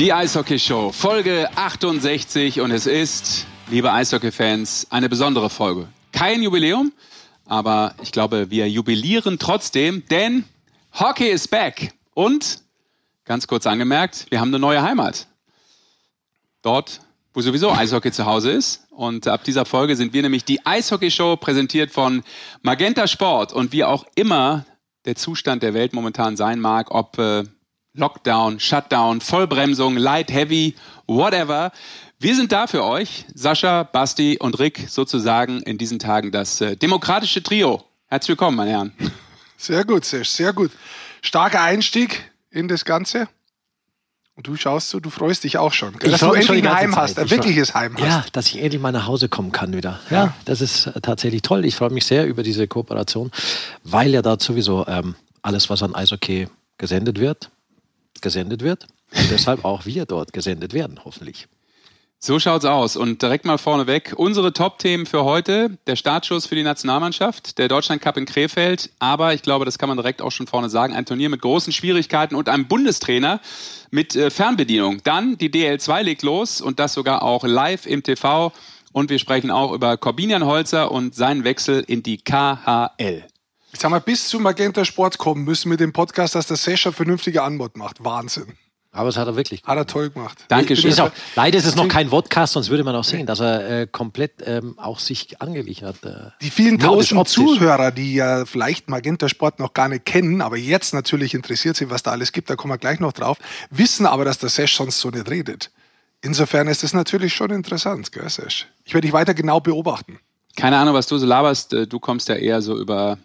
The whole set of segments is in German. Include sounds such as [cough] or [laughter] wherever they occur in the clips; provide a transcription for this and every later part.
Die Eishockey Show, Folge 68 und es ist, liebe Eishockey-Fans, eine besondere Folge. Kein Jubiläum, aber ich glaube, wir jubilieren trotzdem, denn Hockey is back. Und, ganz kurz angemerkt, wir haben eine neue Heimat. Dort, wo sowieso Eishockey zu Hause ist. Und ab dieser Folge sind wir nämlich die Eishockey Show, präsentiert von Magenta Sport. Und wie auch immer der Zustand der Welt momentan sein mag, ob äh, Lockdown, Shutdown, Vollbremsung, Light, Heavy, whatever. Wir sind da für euch, Sascha, Basti und Rick, sozusagen in diesen Tagen das äh, demokratische Trio. Herzlich willkommen, meine Herren. [laughs] Sehr gut, Sesh, sehr gut. Starker Einstieg in das Ganze. Und du schaust so, du freust dich auch schon, gell? dass du endlich ein Heim hast, ein wirkliches Heim hast. Ja, dass ich endlich mal nach Hause kommen kann wieder. Ja, ja. das ist äh, tatsächlich toll. Ich freue mich sehr über diese Kooperation, weil ja da sowieso ähm, alles, was an Eishockey gesendet wird, gesendet wird. Und deshalb auch wir dort gesendet werden, hoffentlich. So schaut's aus. Und direkt mal vorneweg unsere Top-Themen für heute. Der Startschuss für die Nationalmannschaft, der Deutschland Cup in Krefeld. Aber ich glaube, das kann man direkt auch schon vorne sagen. Ein Turnier mit großen Schwierigkeiten und einem Bundestrainer mit äh, Fernbedienung. Dann die DL2 legt los und das sogar auch live im TV. Und wir sprechen auch über Corbinian Holzer und seinen Wechsel in die KHL. Ich sag mal, bis zu Magenta Sport kommen müssen mit dem Podcast, dass der Session vernünftige Anmod macht. Wahnsinn. Aber es hat er wirklich. Hat er toll gemacht. Dankeschön. Ist auch, leider ist es noch kein Podcast, sonst würde man auch sehen, dass er äh, komplett ähm, auch sich angeglichen hat. Äh, die vielen tausend Zuhörer, die ja vielleicht Magenta Sport noch gar nicht kennen, aber jetzt natürlich interessiert sind, was da alles gibt, da kommen wir gleich noch drauf, wissen aber, dass der Sesh sonst so nicht redet. Insofern ist das natürlich schon interessant, gell, Sesh? Ich werde dich weiter genau beobachten. Keine Ahnung, was du so laberst. Äh, du kommst ja eher so über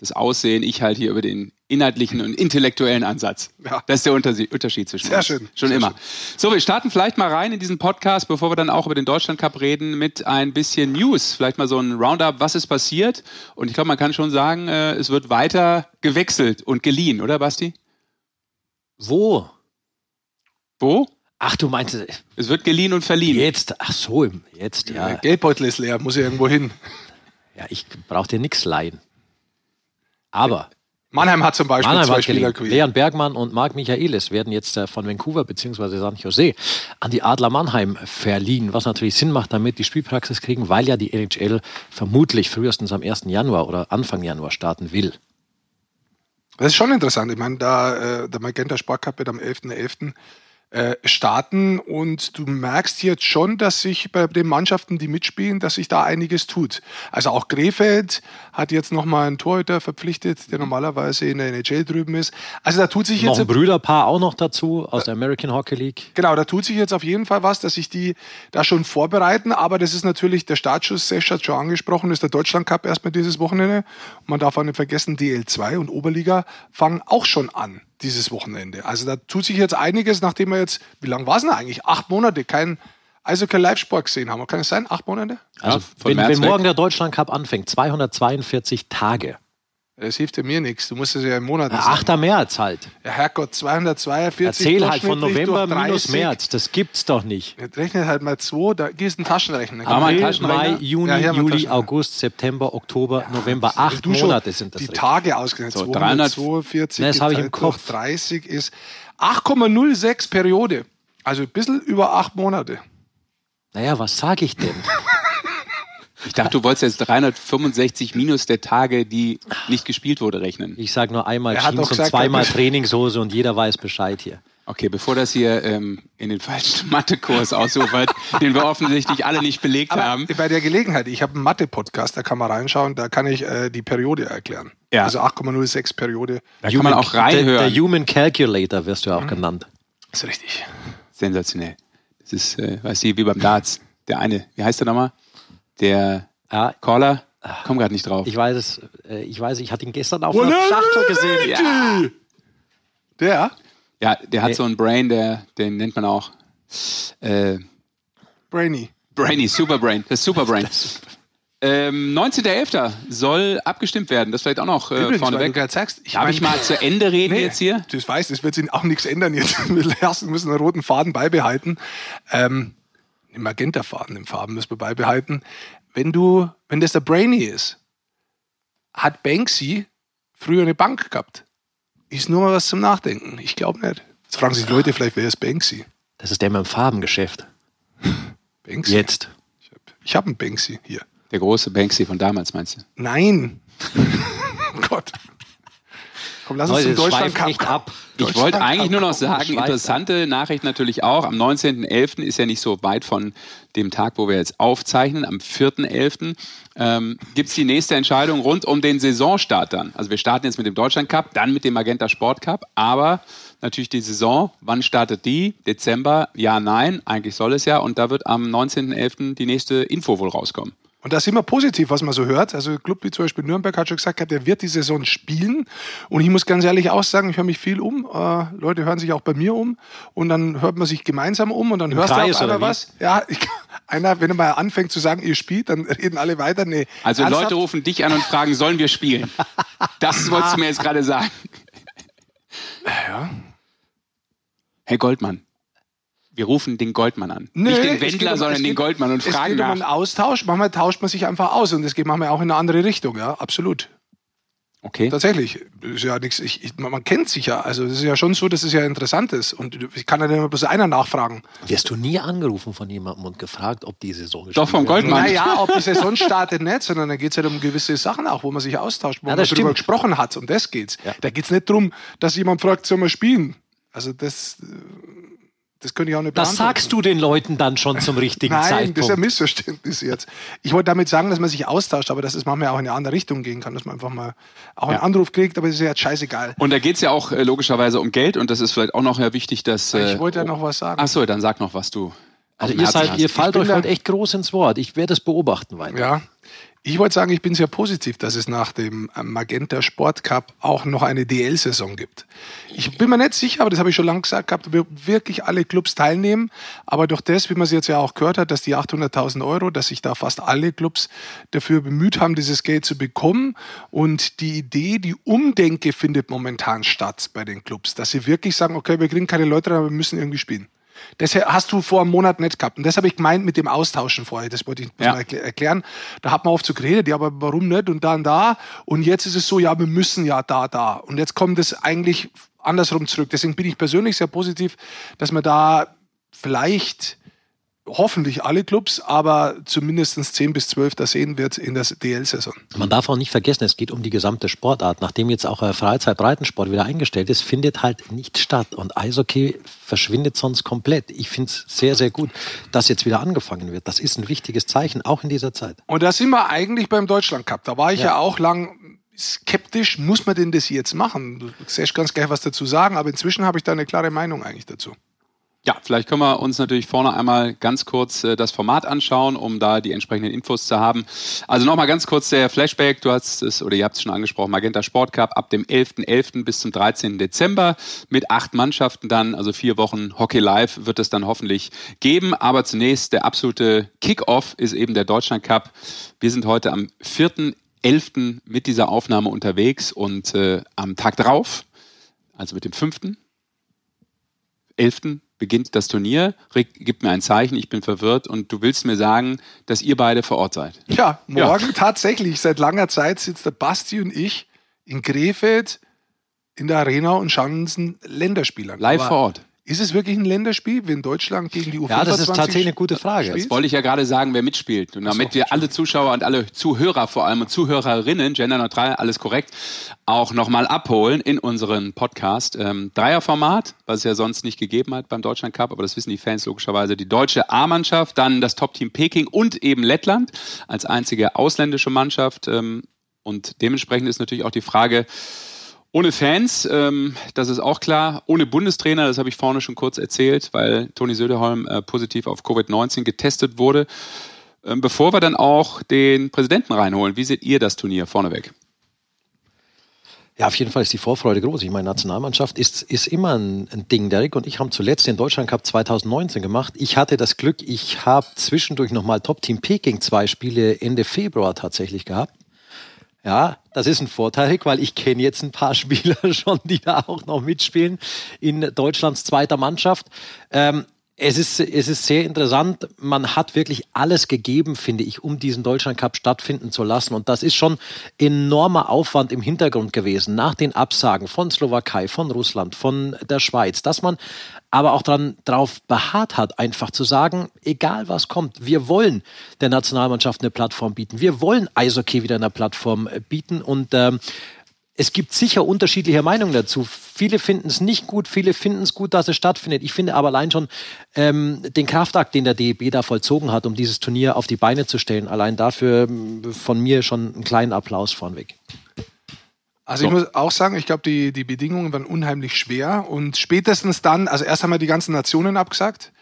das Aussehen, ich halt hier über den inhaltlichen und intellektuellen Ansatz. Ja. Das ist der Unterschied zwischen Sehr uns. schön. Schon Sehr immer. Schön. So, wir starten vielleicht mal rein in diesen Podcast, bevor wir dann auch über den Deutschland Cup reden, mit ein bisschen News. Vielleicht mal so ein Roundup, was ist passiert. Und ich glaube, man kann schon sagen, äh, es wird weiter gewechselt und geliehen, oder Basti? Wo? Wo? Ach, du meinst. Es wird geliehen und verliehen. Jetzt, ach so, jetzt, ja. Der Geldbeutel ist leer, muss ja irgendwo hin. Ja, ich brauche dir nichts leihen. Aber Mannheim hat zum Beispiel Mannheim zwei Spieler Leon Bergmann und Marc Michaelis werden jetzt äh, von Vancouver bzw. San Jose an die Adler Mannheim verliehen, was natürlich Sinn macht, damit die Spielpraxis kriegen, weil ja die NHL vermutlich frühestens am 1. Januar oder Anfang Januar starten will. Das ist schon interessant. Ich meine, da, äh, der Magenta Sport Cup wird am 11.11. .11 äh, starten und du merkst jetzt schon, dass sich bei den Mannschaften, die mitspielen, dass sich da einiges tut. Also auch Krefeld hat jetzt nochmal einen Torhüter verpflichtet, der normalerweise in der NHL drüben ist. Also da tut sich noch jetzt... Noch ein Brüderpaar auch noch dazu aus der American Hockey League. Genau, da tut sich jetzt auf jeden Fall was, dass sich die da schon vorbereiten, aber das ist natürlich der Startschuss, Sesh hat schon angesprochen, ist der Deutschland Cup erstmal dieses Wochenende. Und man darf auch nicht vergessen, DL2 und Oberliga fangen auch schon an dieses Wochenende. Also da tut sich jetzt einiges, nachdem wir jetzt, wie lange war es denn eigentlich? Acht Monate kein also kein Live-Sport gesehen haben. Kann es sein? Acht Monate? Also ja, wenn, wenn morgen der Deutschland Cup anfängt, 242 Tage. Das hilft ja mir nichts. Du musst es ja im Monat ja, 8. März halt. Ja, Herrgott, 242. Erzähl halt von November minus März. Das gibt's doch nicht. Jetzt rechnet halt mal zwei, da gehst du einen Taschenrechner. April, Mai, Juni, ja, Juli, August, September, Oktober, ja, November. Acht Monate sind das. Die Tage ausgerechnet. So, 342 das habe ich im Kopf. 30 ist 8,06 Periode. Also ein bisschen über acht Monate. Naja, was sage ich denn? [laughs] Ich dachte, du wolltest jetzt 365 minus der Tage, die nicht gespielt wurde, rechnen. Ich sage nur einmal er Jeans und zweimal Trainingshose und jeder weiß Bescheid hier. Okay, bevor das hier ähm, in den falschen [laughs] Mathekurs ausufert, den wir offensichtlich alle nicht belegt Aber haben. Bei der Gelegenheit, ich habe einen Mathe-Podcast, da kann man reinschauen, da kann ich äh, die Periode erklären. Ja. Also 8,06 Periode. Da Human, kann man auch reinhören. Der, der, Human Calculator wirst du auch mhm. genannt. Das ist richtig. Sensationell. Das ist, äh, weißt du, wie beim Darts. Der eine, wie heißt der nochmal? Der ja. Caller? Komm gerade nicht drauf. Ich weiß es, äh, ich weiß, ich hatte ihn gestern auf einer Schachtel gesehen. Ja. Der? Ja, der hat nee. so ein Brain, der, den nennt man auch äh, Brainy. Brainy, Superbrain, [laughs] das Superbrain. Ähm, 19.11. soll abgestimmt werden. Das vielleicht auch noch äh, vorneweg. ich Darf ich mal zu Ende reden nee, jetzt hier? Du weißt, es wird sich auch nichts ändern jetzt. [laughs] Wir müssen einen roten Faden beibehalten. Ähm, den Magenta-Faden, den Farben müssen wir beibehalten wenn du, wenn das der Brainy ist, hat Banksy früher eine Bank gehabt? Ist nur mal was zum Nachdenken. Ich glaube nicht. Jetzt fragen sich die Leute vielleicht, wer ist Banksy? Das ist der mit dem Farbengeschäft. [laughs] Banksy. Jetzt. Ich habe einen Banksy hier. Der große Banksy von damals, meinst du? Nein. [laughs] Gott. Komm, lass uns zum Deutschland echt ab. Ich wollte eigentlich nur noch sagen, interessante Nachricht natürlich auch. Am 19.11. ist ja nicht so weit von dem Tag, wo wir jetzt aufzeichnen. Am 4.11. Ähm, gibt es die nächste Entscheidung rund um den Saisonstart dann. Also wir starten jetzt mit dem Deutschland Cup, dann mit dem Magenta Sport Cup. Aber natürlich die Saison, wann startet die? Dezember? Ja, nein. Eigentlich soll es ja. Und da wird am 19.11. die nächste Info wohl rauskommen. Und das ist immer positiv, was man so hört. Also ein Club wie zum Beispiel Nürnberg hat schon gesagt, der wird die Saison spielen. Und ich muss ganz ehrlich auch sagen, ich höre mich viel um. Äh, Leute hören sich auch bei mir um. Und dann hört man sich gemeinsam um und dann hörst Kreis, du oder wie? was. Ja, ich, [laughs] einer, wenn er mal anfängt zu sagen, ihr spielt, dann reden alle weiter. Nee, Also ernsthaft? Leute rufen dich an und fragen, sollen wir spielen? Das [laughs] wolltest du mir jetzt gerade sagen. Ja. Herr Goldmann, wir rufen den Goldmann an. Nö, Nicht den es Wendler, um- sondern es den geht- Goldmann und Es fragen geht um einen nach. Austausch. Manchmal tauscht man sich einfach aus und das geht manchmal auch in eine andere Richtung. Ja, absolut. Okay. Tatsächlich. Ist ja nichts, ich, ich, man kennt sich ja. Also es ist ja schon so, dass es ja interessant ist. Und ich kann ja nicht immer bloß einer nachfragen. Wirst du nie angerufen von jemandem und gefragt, ob die Saison gespielt Doch, vom wird? Goldmann. Naja, ob die Saison startet nicht, sondern da geht es halt um gewisse Sachen auch, wo man sich austauscht, wo Ja, man das darüber stimmt. gesprochen hat. Um das geht's. Ja. Da geht es nicht darum, dass jemand fragt, soll man spielen? Also das, äh, das könnte ich auch nicht Das sagst du den Leuten dann schon zum richtigen [laughs] Nein, Zeitpunkt. das ist ein Missverständnis jetzt. Ich wollte damit sagen, dass man sich austauscht, aber dass es manchmal auch in eine andere Richtung gehen kann, dass man einfach mal auch einen Ja. Anruf kriegt, aber das ist ja jetzt scheißegal. Und da geht es ja auch äh, logischerweise um Geld und das ist vielleicht auch noch ja wichtig, dass. Ich wollte ja noch was sagen. Achso, dann sag noch, was du. also auf dem ihr, seid, hast. ihr fallt euch halt echt groß ins Wort. Ich werde es beobachten weiter. Ja. Ich wollte sagen, ich bin sehr positiv, dass es nach dem äh, Magenta Sport Cup auch noch eine DL-Saison gibt. Ich bin mir nicht sicher, aber das habe ich schon lange gesagt gehabt, ob wirklich alle Clubs teilnehmen. Aber durch das, wie man es jetzt ja auch gehört hat, dass die 800.000 Euro, dass sich da fast alle Clubs dafür bemüht haben, dieses Geld zu bekommen. Und die Idee, die Umdenke findet momentan statt bei den Clubs, dass sie wirklich sagen, okay, wir kriegen keine Leute, aber wir müssen irgendwie spielen. Das hast du vor einem Monat nicht gehabt. Und das habe ich gemeint mit dem Austauschen vorher. Das wollte ich Ja. mal erkl- erklären. Da hat man oft so geredet, ja, aber warum nicht? Und da und da. Und jetzt ist es so, ja, wir müssen ja da, da. Und jetzt kommt es eigentlich andersrum zurück. Deswegen bin ich persönlich sehr positiv, dass man da vielleicht hoffentlich alle Clubs, aber zumindest 10 bis 12 da sehen wird in der DL-Saison. Man darf auch nicht vergessen, es geht um die gesamte Sportart. Nachdem jetzt auch äh, Freizeit-Breitensport wieder eingestellt ist, findet halt nicht statt. Und Eishockey verschwindet sonst komplett. Ich finde es sehr, sehr gut, dass jetzt wieder angefangen wird. Das ist ein wichtiges Zeichen, auch in dieser Zeit. Und da sind wir eigentlich beim Deutschland Cup. Da war ich ja, Ja. auch lang skeptisch, muss man denn das jetzt machen? Du siehst ganz gleich was dazu sagen, aber inzwischen habe ich da eine klare Meinung eigentlich dazu. Ja, vielleicht können wir uns natürlich vorne einmal ganz kurz äh, das Format anschauen, um da die entsprechenden Infos zu haben. Also nochmal ganz kurz der Flashback. Du hast es oder ihr habt es schon angesprochen, Magenta Sport Cup ab dem 11.11. bis zum 13. Dezember mit acht Mannschaften dann, also vier Wochen Hockey Live wird es dann hoffentlich geben. Aber zunächst der absolute Kickoff ist eben der Deutschland Cup. Wir sind heute am 4.11. mit dieser Aufnahme unterwegs und äh, am Tag drauf, also mit dem 5. 11. beginnt das Turnier. Rick gibt mir ein Zeichen, ich bin verwirrt und du willst mir sagen, dass ihr beide vor Ort seid. Ja, morgen tatsächlich, seit langer Zeit sitzt der Basti und ich in Krefeld in der Arena und schauen uns ein Länderspiel an. Live Aber vor Ort. Ist es wirklich ein Länderspiel, wenn Deutschland gegen die U25 Ja, das ist tatsächlich eine gute Frage. spielt? Jetzt wollte ich ja gerade sagen, wer mitspielt. Und damit wir alle Zuschauer und alle Zuhörer vor allem und Zuhörerinnen, genderneutral, alles korrekt, auch nochmal abholen in unseren Podcast. Ähm, Dreierformat, was es ja sonst nicht gegeben hat beim Deutschland Cup, aber das wissen die Fans logischerweise. Die deutsche A-Mannschaft, dann das Top-Team Peking und eben Lettland als einzige ausländische Mannschaft. Ähm, und dementsprechend ist natürlich auch die Frage, ohne Fans, ähm, das ist auch klar. Ohne Bundestrainer, das habe ich vorne schon kurz erzählt, weil Toni Söderholm äh, positiv auf Covid-19 getestet wurde. Ähm, bevor wir dann auch den Präsidenten reinholen, wie seht ihr das Turnier vorneweg? Ja, auf jeden Fall ist die Vorfreude groß. Ich meine, Nationalmannschaft ist, ist immer ein, ein Ding. Derek und ich haben zuletzt den Deutschland Cup 2019 gemacht. Ich hatte das Glück, ich habe zwischendurch nochmal Top Team Peking zwei Spiele Ende Februar tatsächlich gehabt. Ja, das ist ein Vorteil, weil ich kenne jetzt ein paar [laughs] Spieler schon, die da auch noch mitspielen in Deutschlands zweiter Mannschaft. Ähm, es ist, es ist sehr interessant. Man hat wirklich alles gegeben, finde ich, um diesen Deutschland Cup stattfinden zu lassen. Und das ist schon enormer Aufwand im Hintergrund gewesen, nach den Absagen von Slowakei, von Russland, von der Schweiz, dass man aber auch dran, darauf beharrt hat, einfach zu sagen, egal was kommt, wir wollen der Nationalmannschaft eine Plattform bieten. Wir wollen Eishockey wieder eine Plattform bieten. Und ähm, es gibt sicher unterschiedliche Meinungen dazu. Viele finden es nicht gut, viele finden es gut, dass es stattfindet. Ich finde aber allein schon ähm, den Kraftakt, den der DEB da vollzogen hat, um dieses Turnier auf die Beine zu stellen, allein dafür ähm, von mir schon einen kleinen Applaus vornweg. Also ich muss auch sagen, ich glaube, die, die Bedingungen waren unheimlich schwer und spätestens dann, also erst haben wir die ganzen Nationen abgesagt,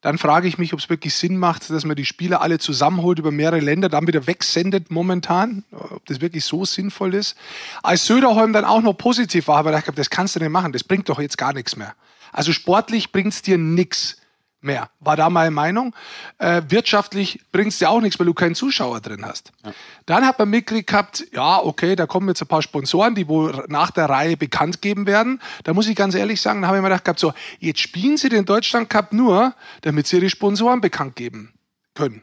dann frage ich mich, ob es wirklich Sinn macht, dass man die Spieler alle zusammenholt über mehrere Länder, dann wieder wegsendet momentan, ob das wirklich so sinnvoll ist. Als Söderholm dann auch noch positiv war, aber ich glaube, das kannst du nicht machen, das bringt doch jetzt gar nichts mehr. Also sportlich bringt es dir nichts mehr. War da meine Meinung. Äh, wirtschaftlich bringt es dir auch nichts, weil du keinen Zuschauer drin hast. Ja. Dann hat man mitgekriegt gehabt, ja, okay, da kommen jetzt ein paar Sponsoren, die wohl nach der Reihe bekannt geben werden. Da muss ich ganz ehrlich sagen, da habe ich mir gedacht gehabt, so, jetzt spielen sie den Deutschland Cup nur, damit sie ihre Sponsoren bekannt geben können.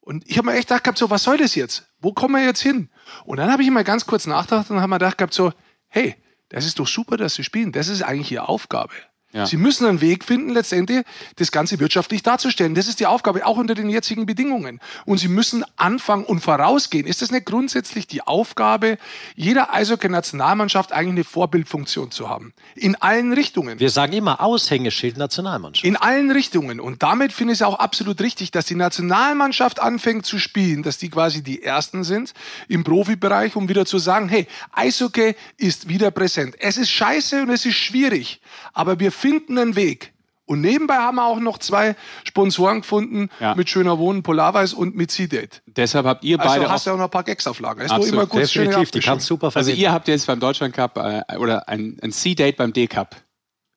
Und ich habe mir echt gedacht gehabt, so, was soll das jetzt? Wo kommen wir jetzt hin? Und dann habe ich mal ganz kurz nachgedacht und habe mir gedacht gehabt, so, hey, das ist doch super, dass sie spielen. Das ist eigentlich ihre Aufgabe. Ja. Sie müssen einen Weg finden, letztendlich das Ganze wirtschaftlich darzustellen. Das ist die Aufgabe, auch unter den jetzigen Bedingungen. Und Sie müssen anfangen und vorausgehen. Ist das nicht grundsätzlich die Aufgabe jeder Eishockey-Nationalmannschaft, eigentlich eine Vorbildfunktion zu haben? In allen Richtungen. Wir sagen immer Aushängeschild Nationalmannschaft. In allen Richtungen. Und damit finde ich es auch absolut richtig, dass die Nationalmannschaft anfängt zu spielen, dass die quasi die Ersten sind im Profibereich, um wieder zu sagen, hey, Eishockey ist wieder präsent. Es ist scheiße und es ist schwierig. Aber wir finden einen Weg. Und nebenbei haben wir auch noch zwei Sponsoren gefunden ja. mit Schöner Wohnen, Polarweiß und mit C-Date. Deshalb habt ihr beide. Also hast du auch noch ein paar Gags auf Lager. Ist immer gut Definitiv, die kannst super Also ihr habt jetzt beim Deutschland Cup äh, oder ein, ein C-Date beim D-Cup.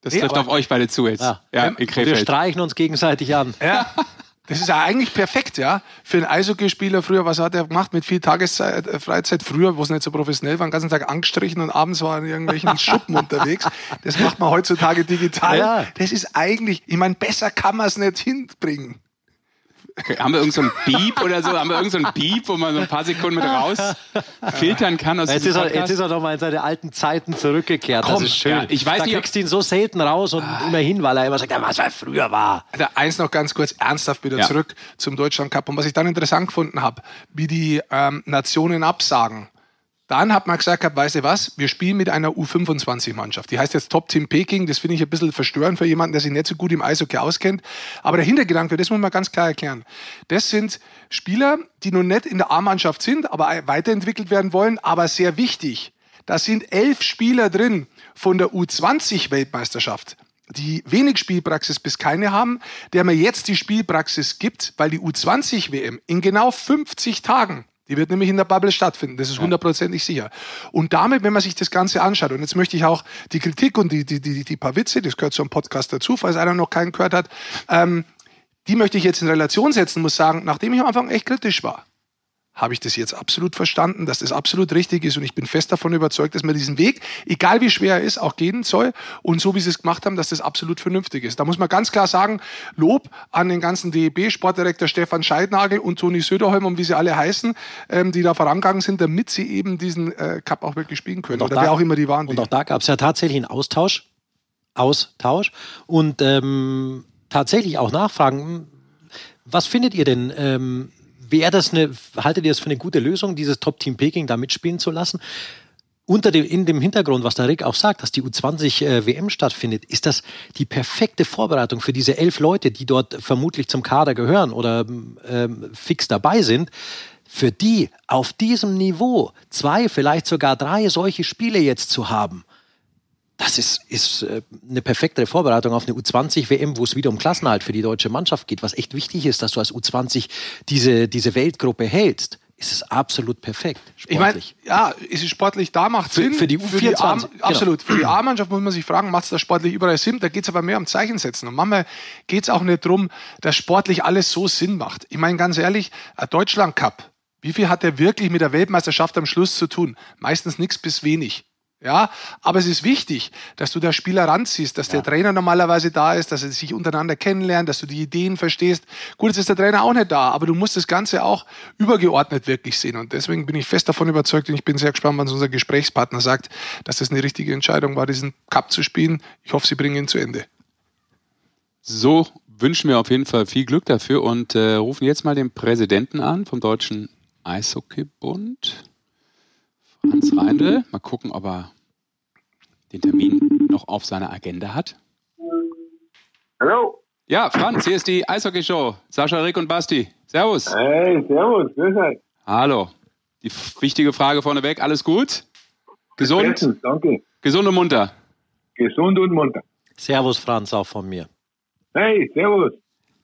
Das nee, trifft auf euch beide zu jetzt. Ja. Ja, in Wir streichen uns gegenseitig an. Ja. [laughs] Das ist ja eigentlich perfekt, ja. Für einen Eishockeyspieler früher, was hat er gemacht mit viel Tageszeit, äh, Freizeit? Früher, wo es nicht so professionell war, den ganzen Tag angestrichen und abends war in irgendwelchen [laughs] Schuppen unterwegs. Das macht man heutzutage digital. Ja. Das ist eigentlich, ich meine, besser kann man es nicht hinbringen. Okay, haben wir irgendein so Beep oder so? Haben wir irgendein so Beep, wo man so ein paar Sekunden mit raus filtern kann? Aus jetzt, ist er, jetzt ist er doch mal in seine alten Zeiten zurückgekehrt. Komm, das ist schön. Ja, ich weiß da nicht, kriegst du ihn so selten raus und ah. immerhin, weil er immer sagt, was er früher war. Also eins noch ganz kurz ernsthaft wieder ja. zurück zum Deutschland Cup. Und was ich dann interessant gefunden habe, wie die ähm, Nationen absagen. Dann hat man gesagt, weißt du was, wir spielen mit einer U25-Mannschaft. Die heißt jetzt Top Team Peking. Das finde ich ein bisschen verstörend für jemanden, der sich nicht so gut im Eishockey auskennt. Aber der Hintergedanke, das muss man ganz klar erklären. Das sind Spieler, die noch nicht in der A-Mannschaft sind, aber weiterentwickelt werden wollen, aber sehr wichtig. Da sind elf Spieler drin von der U20-Weltmeisterschaft die wenig Spielpraxis bis keine haben, der mir jetzt die Spielpraxis gibt, weil die U20-WM in genau 50 Tagen die wird nämlich in der Bubble stattfinden, das ist hundertprozentig sicher. Und damit, wenn man sich das Ganze anschaut, und jetzt möchte ich auch die Kritik und die, die, die, die paar Witze, das gehört zum Podcast dazu, falls einer noch keinen gehört hat, ähm, die möchte ich jetzt in Relation setzen, muss sagen, nachdem ich am Anfang echt kritisch war habe ich das jetzt absolut verstanden, dass das absolut richtig ist und ich bin fest davon überzeugt, dass man diesen Weg, egal wie schwer er ist, auch gehen soll und so wie sie es gemacht haben, dass das absolut vernünftig ist. Da muss man ganz klar sagen, Lob an den ganzen DEB-Sportdirektor Stefan Scheidnagel und Toni Söderholm und wie sie alle heißen, ähm, die da vorangegangen sind, damit sie eben diesen äh, Cup auch wirklich spielen können. Oder wer auch immer die waren. Und auch da gab es ja tatsächlich einen Austausch, Austausch und ähm, tatsächlich auch Nachfragen. Was findet ihr denn? Ähm, Wäre das eine, haltet ihr das für eine gute Lösung, dieses Top-Team Peking da mitspielen zu lassen? Unter dem, in dem Hintergrund, was der Rick auch sagt, dass die U20 äh, WM stattfindet, ist das die perfekte Vorbereitung für diese elf Leute, die dort vermutlich zum Kader gehören oder ähm, fix dabei sind. Für die auf diesem Niveau zwei, vielleicht sogar drei solche Spiele jetzt zu haben, das ist, ist äh, eine perfekte Vorbereitung auf eine U20-WM, wo es wieder um Klassenhalt für die deutsche Mannschaft geht, was echt wichtig ist, dass du als U20 diese, diese Weltgruppe hältst. Ist es absolut perfekt. Sportlich. Ich meine, ja, ist es sportlich da, macht Sinn. Für, die U24. Für die A, genau. Absolut. Für die A-Mannschaft muss man sich fragen, macht es da sportlich überall Sinn? Da geht es aber mehr um Zeichensetzen. Und manchmal geht es auch nicht darum, dass sportlich alles so Sinn macht. Ich meine, ganz ehrlich, ein Deutschland-Cup, wie viel hat der wirklich mit der Weltmeisterschaft am Schluss zu tun? Meistens nichts bis wenig. Ja, aber es ist wichtig, dass du der Spieler ranziehst, dass ja. der Trainer normalerweise da ist, dass sie sich untereinander kennenlernen, dass du die Ideen verstehst. Gut, jetzt ist der Trainer auch nicht da, aber du musst das Ganze auch übergeordnet wirklich sehen. Und deswegen bin ich fest davon überzeugt und ich bin sehr gespannt, was unser Gesprächspartner sagt, dass das eine richtige Entscheidung war, diesen Cup zu spielen. Ich hoffe, sie bringen ihn zu Ende. So wünschen wir auf jeden Fall viel Glück dafür und äh, rufen jetzt mal den Präsidenten an vom Deutschen Eishockeybund. Franz Reindl. Mal gucken, ob er den Termin noch auf seiner Agenda hat. Hallo. Ja, Franz, hier ist die Eishockey-Show. Sascha, Rick und Basti. Servus. Hey, servus. Grüß euch. Hallo. Die wichtige Frage vorneweg. Alles gut? Gesund? Bestens, danke. Gesund und munter? Gesund und munter. Servus, Franz, auch von mir. Hey, servus.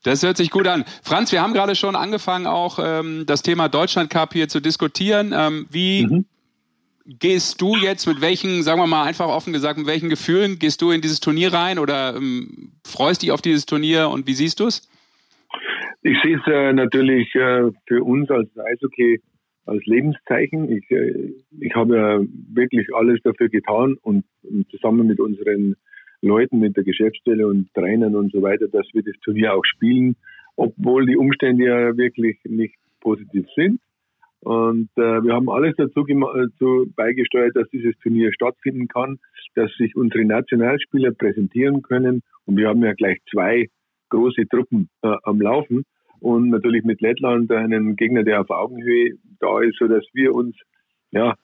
Das hört sich gut an. Franz, wir haben gerade schon angefangen, auch ähm, das Thema Deutschland Cup hier zu diskutieren. Ähm, wie mhm gehst du jetzt mit welchen, sagen wir mal einfach offen gesagt, mit welchen Gefühlen gehst du in dieses Turnier rein oder ähm, freust dich auf dieses Turnier und wie siehst du es? Ich sehe es äh, natürlich äh, für uns als Eishockey als Lebenszeichen. Ich, äh, ich habe ja wirklich alles dafür getan und, und zusammen mit unseren Leuten, mit der Geschäftsstelle und Trainern und so weiter, dass wir das Turnier auch spielen, obwohl die Umstände ja wirklich nicht positiv sind. Und äh, wir haben alles dazu, dazu beigesteuert, dass dieses Turnier stattfinden kann, dass sich unsere Nationalspieler präsentieren können. Und wir haben ja gleich zwei große Truppen äh, am Laufen. Und natürlich mit Lettland einen Gegner, der auf Augenhöhe da ist, so dass wir uns ja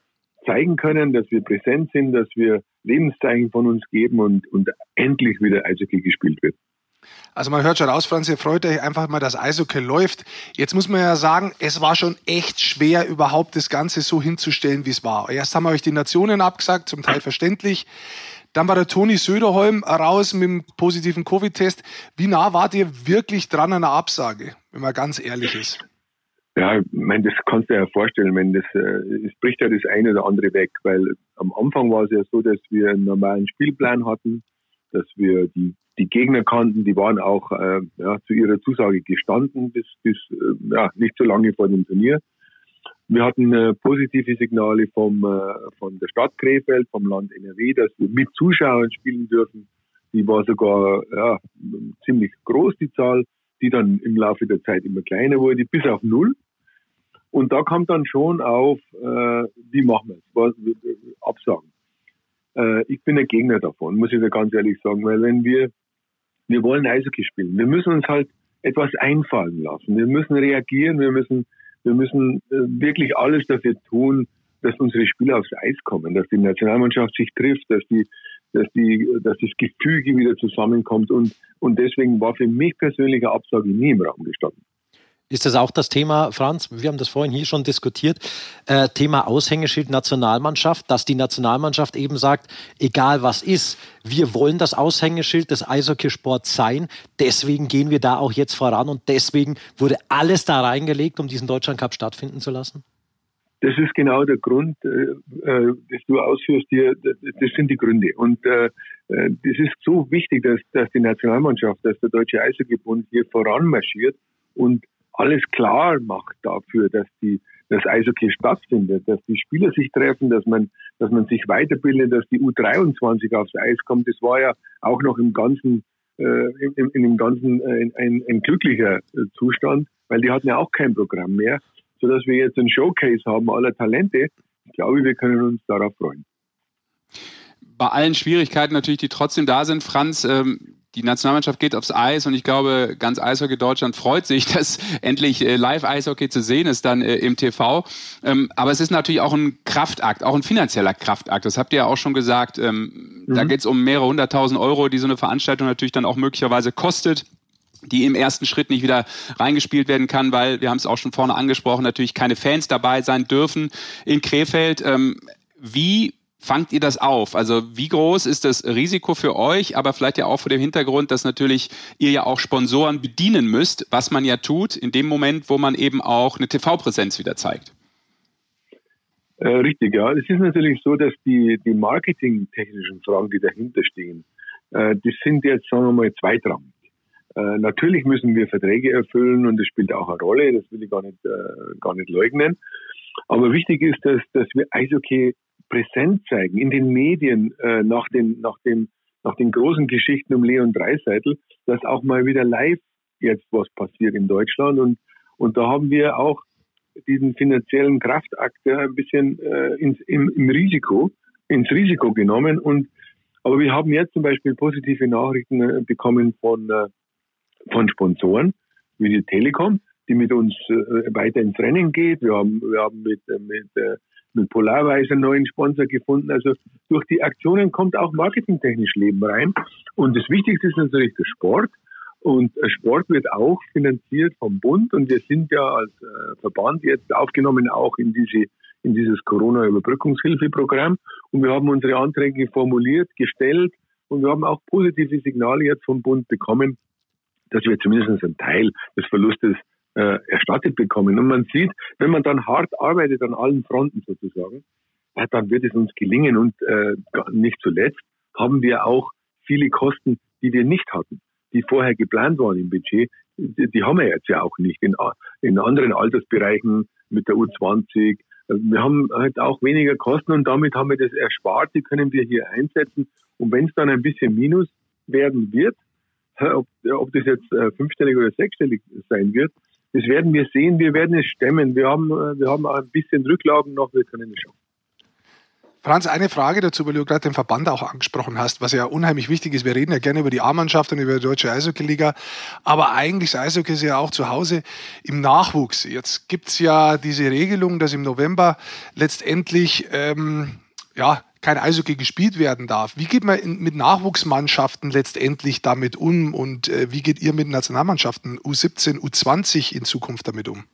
zeigen können, dass wir präsent sind, dass wir Lebenszeichen von uns geben und, und endlich wieder Eishockey gespielt wird. Also man hört schon raus, Franz, ihr freut euch einfach mal, dass Eishockey läuft. Jetzt muss man ja sagen, es war schon echt schwer, überhaupt das Ganze so hinzustellen, wie es war. Erst haben wir euch die Nationen abgesagt, zum Teil verständlich. Dann war der Toni Söderholm raus mit dem positiven Covid-Test. Wie nah wart ihr wirklich dran an der Absage, wenn man ganz ehrlich ist? Ja, ich meine, das kannst du dir ja vorstellen, wenn das, äh, es bricht ja das eine oder andere weg, weil am Anfang war es ja so, dass wir einen normalen Spielplan hatten, dass wir die die Gegner kannten, die waren auch äh, ja, zu ihrer Zusage gestanden bis, bis äh, ja, nicht so lange vor dem Turnier. Wir hatten äh, positive Signale vom, äh, von der Stadt Krefeld, vom Land NRW, dass wir mit Zuschauern spielen dürfen. Die war sogar ja, ziemlich groß, die Zahl, die dann im Laufe der Zeit immer kleiner wurde, bis auf null. Und da kam dann schon auf, äh, wie machen wir es? Absagen. Äh, ich bin ein Gegner davon, muss ich dir ganz ehrlich sagen, weil wenn wir wir wollen Eishockey spielen. Wir müssen uns halt etwas einfallen lassen. Wir müssen reagieren. Wir müssen, wir müssen äh, wirklich alles dafür tun, dass unsere Spieler aufs Eis kommen, dass die Nationalmannschaft sich trifft, dass die, dass die, dass das Gefüge wieder zusammenkommt. Und, und deswegen war für mich persönlich eine Absage nie im Raum gestanden. Ist das auch das Thema, Franz? Wir haben das vorhin hier schon diskutiert. Äh, Thema Aushängeschild Nationalmannschaft, dass die Nationalmannschaft eben sagt, egal was ist, wir wollen das Aushängeschild des Eishockeysports sein. Deswegen gehen wir da auch jetzt voran und deswegen wurde alles da reingelegt, um diesen Deutschland Cup stattfinden zu lassen? Das ist genau der Grund, äh, äh das du ausführst hier. Das sind die Gründe. Und äh, äh, das ist so wichtig, dass, dass die Nationalmannschaft, dass der Deutsche Eishockeybund hier voranmarschiert und alles klar macht dafür, dass die das Eishockey stattfindet, dass die Spieler sich treffen, dass man, dass man sich weiterbildet, dass die U23 aufs Eis kommt. Das war ja auch noch im ganzen, äh, in, in dem ganzen äh, ein, ein glücklicher äh, Zustand, weil die hatten ja auch kein Programm mehr, so dass wir jetzt ein Showcase haben aller Talente. Ich glaube, wir können uns darauf freuen. Bei allen Schwierigkeiten natürlich, die trotzdem da sind, Franz, ähm, die Nationalmannschaft geht aufs Eis und ich glaube, ganz Eishockey Deutschland freut sich, [laughs] dass endlich äh, Live-Eishockey zu sehen ist dann äh, im TV. Ähm, aber es ist natürlich auch ein Kraftakt, auch ein finanzieller Kraftakt. Das habt ihr ja auch schon gesagt. Ähm, mhm. Da geht es um mehrere hunderttausend Euro, die so eine Veranstaltung natürlich dann auch möglicherweise kostet die im ersten Schritt nicht wieder reingespielt werden kann, weil wir haben es auch schon vorne angesprochen, natürlich keine Fans dabei sein dürfen in Krefeld. Ähm, wie fangt ihr das auf? Also wie groß ist das Risiko für euch, aber vielleicht ja auch vor dem Hintergrund, dass natürlich ihr ja auch Sponsoren bedienen müsst, was man ja tut in dem Moment, wo man eben auch eine TV-Präsenz wieder zeigt? Äh, richtig, ja. Es ist natürlich so, dass die, die marketingtechnischen Fragen, die dahinter stehen, äh, die sind jetzt, sagen wir mal, zweitrangig. Äh, natürlich müssen wir Verträge erfüllen und das spielt auch eine Rolle, das will ich gar nicht, äh, gar nicht leugnen. Aber wichtig ist, dass, dass wir Eishockey präsent zeigen in den Medien äh, nach, den, nach, den, nach den großen Geschichten um Leon Dreiseitel, dass auch mal wieder live jetzt was passiert in Deutschland. Und, und da haben wir auch diesen finanziellen Kraftakt ein bisschen äh, ins, im, im Risiko, ins Risiko genommen. Und, aber wir haben jetzt zum Beispiel positive Nachrichten äh, bekommen von, äh, von Sponsoren, wie die Telekom, die mit uns äh, weiter ins Rennen geht. Wir haben, wir haben mit, äh, mit, äh, mit Polarweiß einen neuen Sponsor gefunden. Also durch die Aktionen kommt auch marketingtechnisch Leben rein. Und das Wichtigste ist natürlich der Sport. Und Sport wird auch finanziert vom Bund. Und wir sind ja als Verband jetzt aufgenommen auch in diese in dieses Corona-Überbrückungshilfeprogramm. Und wir haben unsere Anträge formuliert, gestellt und wir haben auch positive Signale jetzt vom Bund bekommen, dass wir zumindest einen Teil des Verlustes äh, erstattet bekommen. Und man sieht, wenn man dann hart arbeitet an allen Fronten sozusagen, ja, dann wird es uns gelingen. Und äh, nicht zuletzt haben wir auch viele Kosten, die wir nicht hatten, die vorher geplant waren im Budget. Die, die haben wir jetzt ja auch nicht in, in anderen Altersbereichen mit der U20. Wir haben halt auch weniger Kosten und damit haben wir das erspart. Die können wir hier einsetzen. Und wenn es dann ein bisschen Minus werden wird, ob, ob das jetzt äh, fünfstellig oder sechsstellig sein wird, das werden wir sehen. Wir werden es stemmen. Wir haben, äh, wir haben ein bisschen Rücklagen noch. Wir können es schaffen. Franz, eine Frage dazu, weil du gerade den Verband auch angesprochen hast, was ja unheimlich wichtig ist. Wir reden ja gerne über die A-Mannschaft und über die deutsche Eishockey-Liga, aber eigentlich ist Eishockey ja auch zu Hause im Nachwuchs. Jetzt gibt es ja diese Regelung, dass im November letztendlich ähm, ja, kein Eishockey gespielt werden darf. Wie geht man in, mit Nachwuchsmannschaften letztendlich damit um und äh, wie geht ihr mit Nationalmannschaften U17, U20 in Zukunft damit um?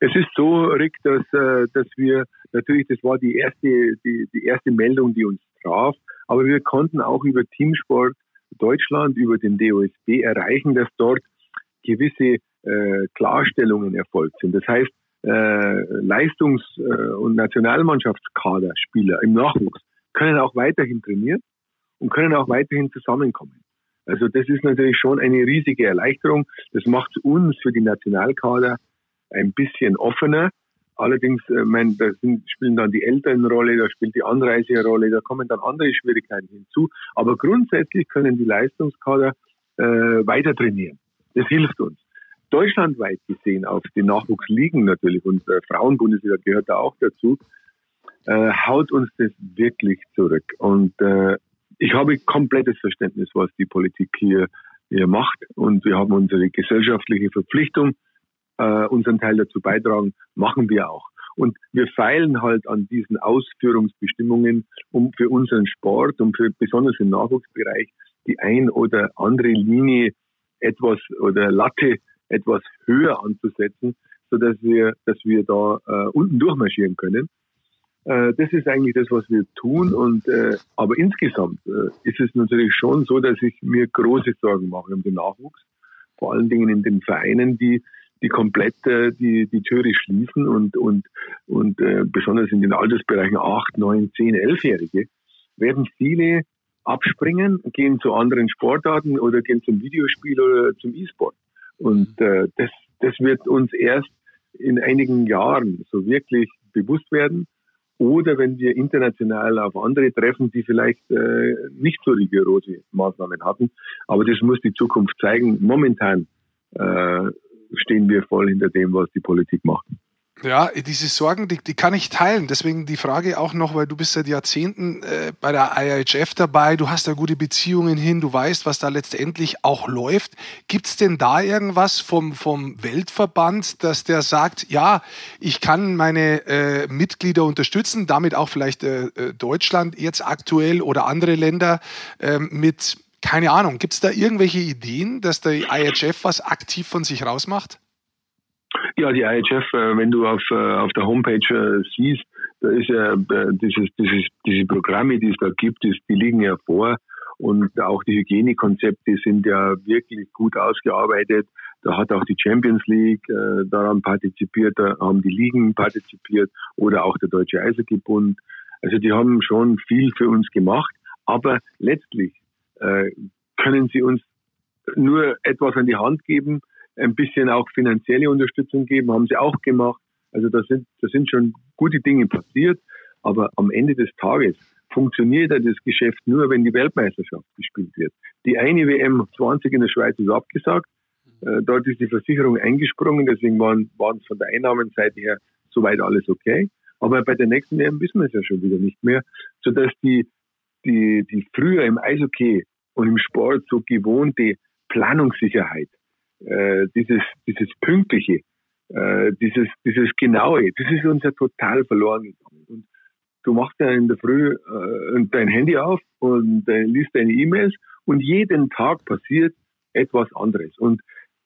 Es ist so, Rick, dass, äh, dass wir natürlich, das war die erste, die, die erste Meldung, die uns traf, aber wir konnten auch über Teamsport Deutschland, über den DOSB erreichen, dass dort gewisse äh, Klarstellungen erfolgt sind. Das heißt, äh, Leistungs- äh, und Nationalmannschaftskaderspieler im Nachwuchs können auch weiterhin trainieren und können auch weiterhin zusammenkommen. Also das ist natürlich schon eine riesige Erleichterung. Das macht uns für die Nationalkader ein bisschen offener. Allerdings, äh, mein, da sind, spielen dann die Eltern eine Rolle, da spielt die Anreise eine Rolle, da kommen dann andere Schwierigkeiten hinzu. Aber grundsätzlich können die Leistungskader äh, weiter trainieren. Das hilft uns deutschlandweit gesehen auf die Nachwuchsligen natürlich und äh, Frauenbundesliga gehört da auch dazu, äh, haut uns das wirklich zurück. Und äh, ich habe komplettes Verständnis, was die Politik hier, hier macht. Und wir haben unsere gesellschaftliche Verpflichtung, äh, unseren Teil dazu beitragen, machen wir auch. Und wir feilen halt an diesen Ausführungsbestimmungen, um für unseren Sport und für besonders im Nachwuchsbereich die ein oder andere Linie etwas oder Latte etwas höher anzusetzen, so dass wir, dass wir da äh, unten durchmarschieren können. Äh, das ist eigentlich das, was wir tun. Und äh, aber insgesamt äh, ist es natürlich schon so, dass ich mir große Sorgen mache um den Nachwuchs, vor allen Dingen in den Vereinen, die die komplett äh, die, die Türe schließen und, und, und äh, besonders in den Altersbereichen 8, 9, 10, 11-Jährige werden viele abspringen, gehen zu anderen Sportarten oder gehen zum Videospiel oder zum E-Sport. Und äh, das, das wird uns erst in einigen Jahren so wirklich bewusst werden. Oder wenn wir international auf andere treffen, die vielleicht äh, nicht so rigorose Maßnahmen hatten. Aber das muss die Zukunft zeigen. Momentan äh, stehen wir voll hinter dem, was die Politik macht. Ja, diese Sorgen, die, die kann ich teilen. Deswegen die Frage auch noch, weil du bist seit Jahrzehnten äh, bei der IHF dabei, du hast da gute Beziehungen hin, du weißt, was da letztendlich auch läuft. Gibt es denn da irgendwas vom, vom Weltverband, dass der sagt, ja, ich kann meine äh, Mitglieder unterstützen, damit auch vielleicht äh, äh Deutschland jetzt aktuell oder andere Länder ähm, mit, keine Ahnung, gibt es da irgendwelche Ideen, dass der IHF was aktiv von sich rausmacht? Ja, die IHF, äh, wenn du auf, äh, auf der Homepage äh, siehst, da ist ja dieses, dieses, diese Programme, die es da gibt, die liegen ja vor. Und auch die Hygienekonzepte sind ja wirklich gut ausgearbeitet. Da hat auch die Champions League äh, daran partizipiert, da haben die Ligen partizipiert oder auch der Deutsche Eishockeybund. Also die haben schon viel für uns gemacht, aber letztlich äh, können sie uns nur etwas an die Hand geben, ein bisschen auch finanzielle Unterstützung geben, haben sie auch gemacht. Also da sind, da sind schon gute Dinge passiert. Aber am Ende des Tages funktioniert ja das Geschäft nur, wenn die Weltmeisterschaft gespielt wird. Die eine WM 20 in der Schweiz ist abgesagt. Äh, dort ist die Versicherung eingesprungen, deswegen waren, waren es von der Einnahmenseite her soweit alles okay. Aber bei der nächsten WM wissen wir es ja schon wieder nicht mehr, sodass die, die, die früher im Eishockey und im Sport so gewohnte Planungssicherheit, äh, dieses, dieses Pünktliche, äh, dieses, dieses Genaue, das ist uns ja total verloren gegangen. Und du machst ja in der Früh äh, dein Handy auf und äh, liest deine E-Mails und jeden Tag passiert etwas anderes. Und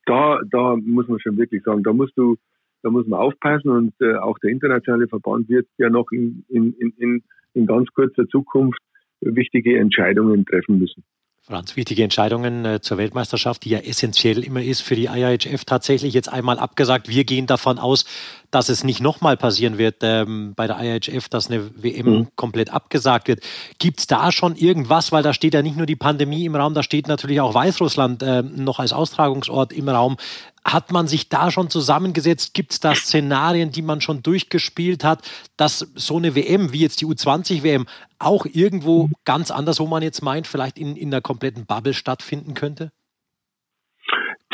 da, da muss man schon wirklich sagen, da musst du, da muss man aufpassen und äh, auch der internationale Verband wird ja noch in, in, in, in ganz kurzer Zukunft wichtige Entscheidungen treffen müssen. Franz, wichtige Entscheidungen äh, zur Weltmeisterschaft, die ja essentiell immer ist für die IIHF, tatsächlich jetzt einmal abgesagt. Wir gehen davon aus, dass es nicht nochmal passieren wird ähm, bei der IIHF, dass eine WM mhm. komplett abgesagt wird. Gibt es da schon irgendwas, weil da steht ja nicht nur die Pandemie im Raum, da steht natürlich auch Weißrussland äh, noch als Austragungsort im Raum. Hat man sich da schon zusammengesetzt? Gibt es da Szenarien, die man schon durchgespielt hat, dass so eine WM wie jetzt die U20-WM auch irgendwo ganz anders, wo man jetzt meint, vielleicht in, in einer kompletten Bubble stattfinden könnte?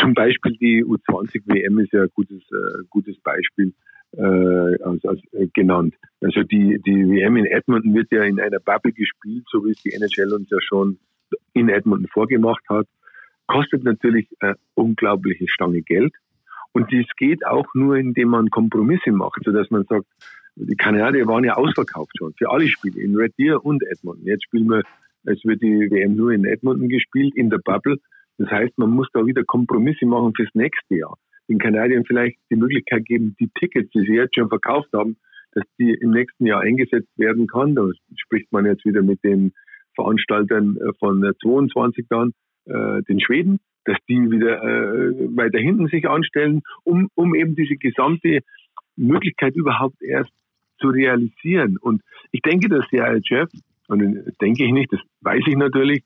Zum Beispiel die U20-WM ist ja ein gutes, äh, gutes Beispiel äh, als, als, äh, genannt. Also die, die WM in Edmonton wird ja in einer Bubble gespielt, so wie es die NHL uns ja schon in Edmonton vorgemacht hat kostet natürlich eine unglaubliche Stange Geld. Und dies geht auch nur, indem man Kompromisse macht, sodass man sagt, die Kanadier waren ja ausverkauft schon für alle Spiele, in Red Deer und Edmonton. Jetzt spielen wir, es wird die WM nur in Edmonton gespielt, in der Bubble. Das heißt, man muss da wieder Kompromisse machen fürs nächste Jahr. Den Kanadiern vielleicht die Möglichkeit geben, die Tickets, die sie jetzt schon verkauft haben, dass die im nächsten Jahr eingesetzt werden kann. Da spricht man jetzt wieder mit den Veranstaltern von 22 dann, äh, den Schweden, dass die wieder äh, weiter hinten sich anstellen, um, um eben diese gesamte Möglichkeit überhaupt erst zu realisieren. Und ich denke, dass die IHF, und denke ich nicht, das weiß ich natürlich,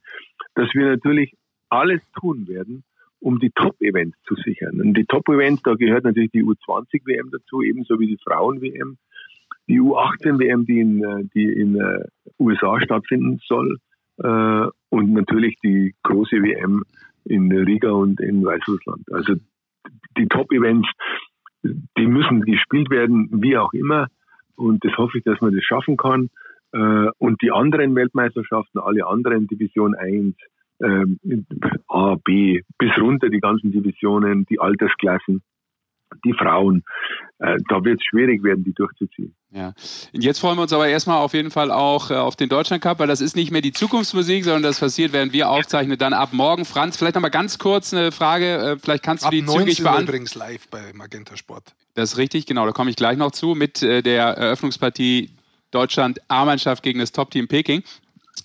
dass wir natürlich alles tun werden, um die Top-Events zu sichern. Und die Top-Events, da gehört natürlich die U20-WM dazu, ebenso wie die Frauen-WM, die U18-WM, die in, äh, die in äh, USA stattfinden soll, äh, und natürlich die große WM in Riga und in Weißrussland. Also die Top-Events, die müssen gespielt werden, wie auch immer. Und das hoffe ich, dass man das schaffen kann. Äh, und die anderen Weltmeisterschaften, alle anderen Division 1, ähm, A, B, bis runter die ganzen Divisionen, die Altersklassen, die Frauen. Äh, da wird es schwierig werden, die durchzuziehen. Ja. Und jetzt freuen wir uns aber erstmal auf jeden Fall auch äh, auf den Deutschland Cup, weil das ist nicht mehr die Zukunftsmusik, sondern das passiert, während wir aufzeichnen, dann ab morgen. Franz, vielleicht noch mal ganz kurz eine Frage, äh, vielleicht kannst du ab die zügig beantworten. übrigens live bei Magenta Sport. Das ist richtig, genau, da komme ich gleich noch zu mit äh, der Eröffnungspartie Deutschland A-Mannschaft gegen das Top-Team Peking.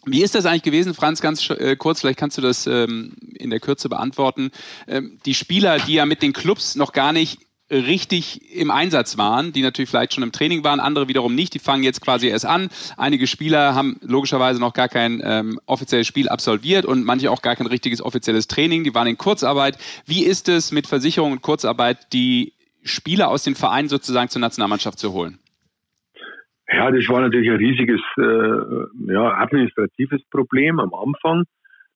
Wie ist das eigentlich gewesen, Franz, ganz äh, kurz, vielleicht kannst du das ähm, in der Kürze beantworten. Ähm, die Spieler, die ja mit den Clubs noch gar nicht richtig im Einsatz waren, die natürlich vielleicht schon im Training waren, andere wiederum nicht, die fangen jetzt quasi erst an. Einige Spieler haben logischerweise noch gar kein ähm, offizielles Spiel absolviert und manche auch gar kein richtiges offizielles Training, die waren in Kurzarbeit. Wie ist es mit Versicherung und Kurzarbeit, die Spieler aus den Vereinen sozusagen zur Nationalmannschaft zu holen? Ja, das war natürlich ein riesiges äh, ja, administratives Problem am Anfang,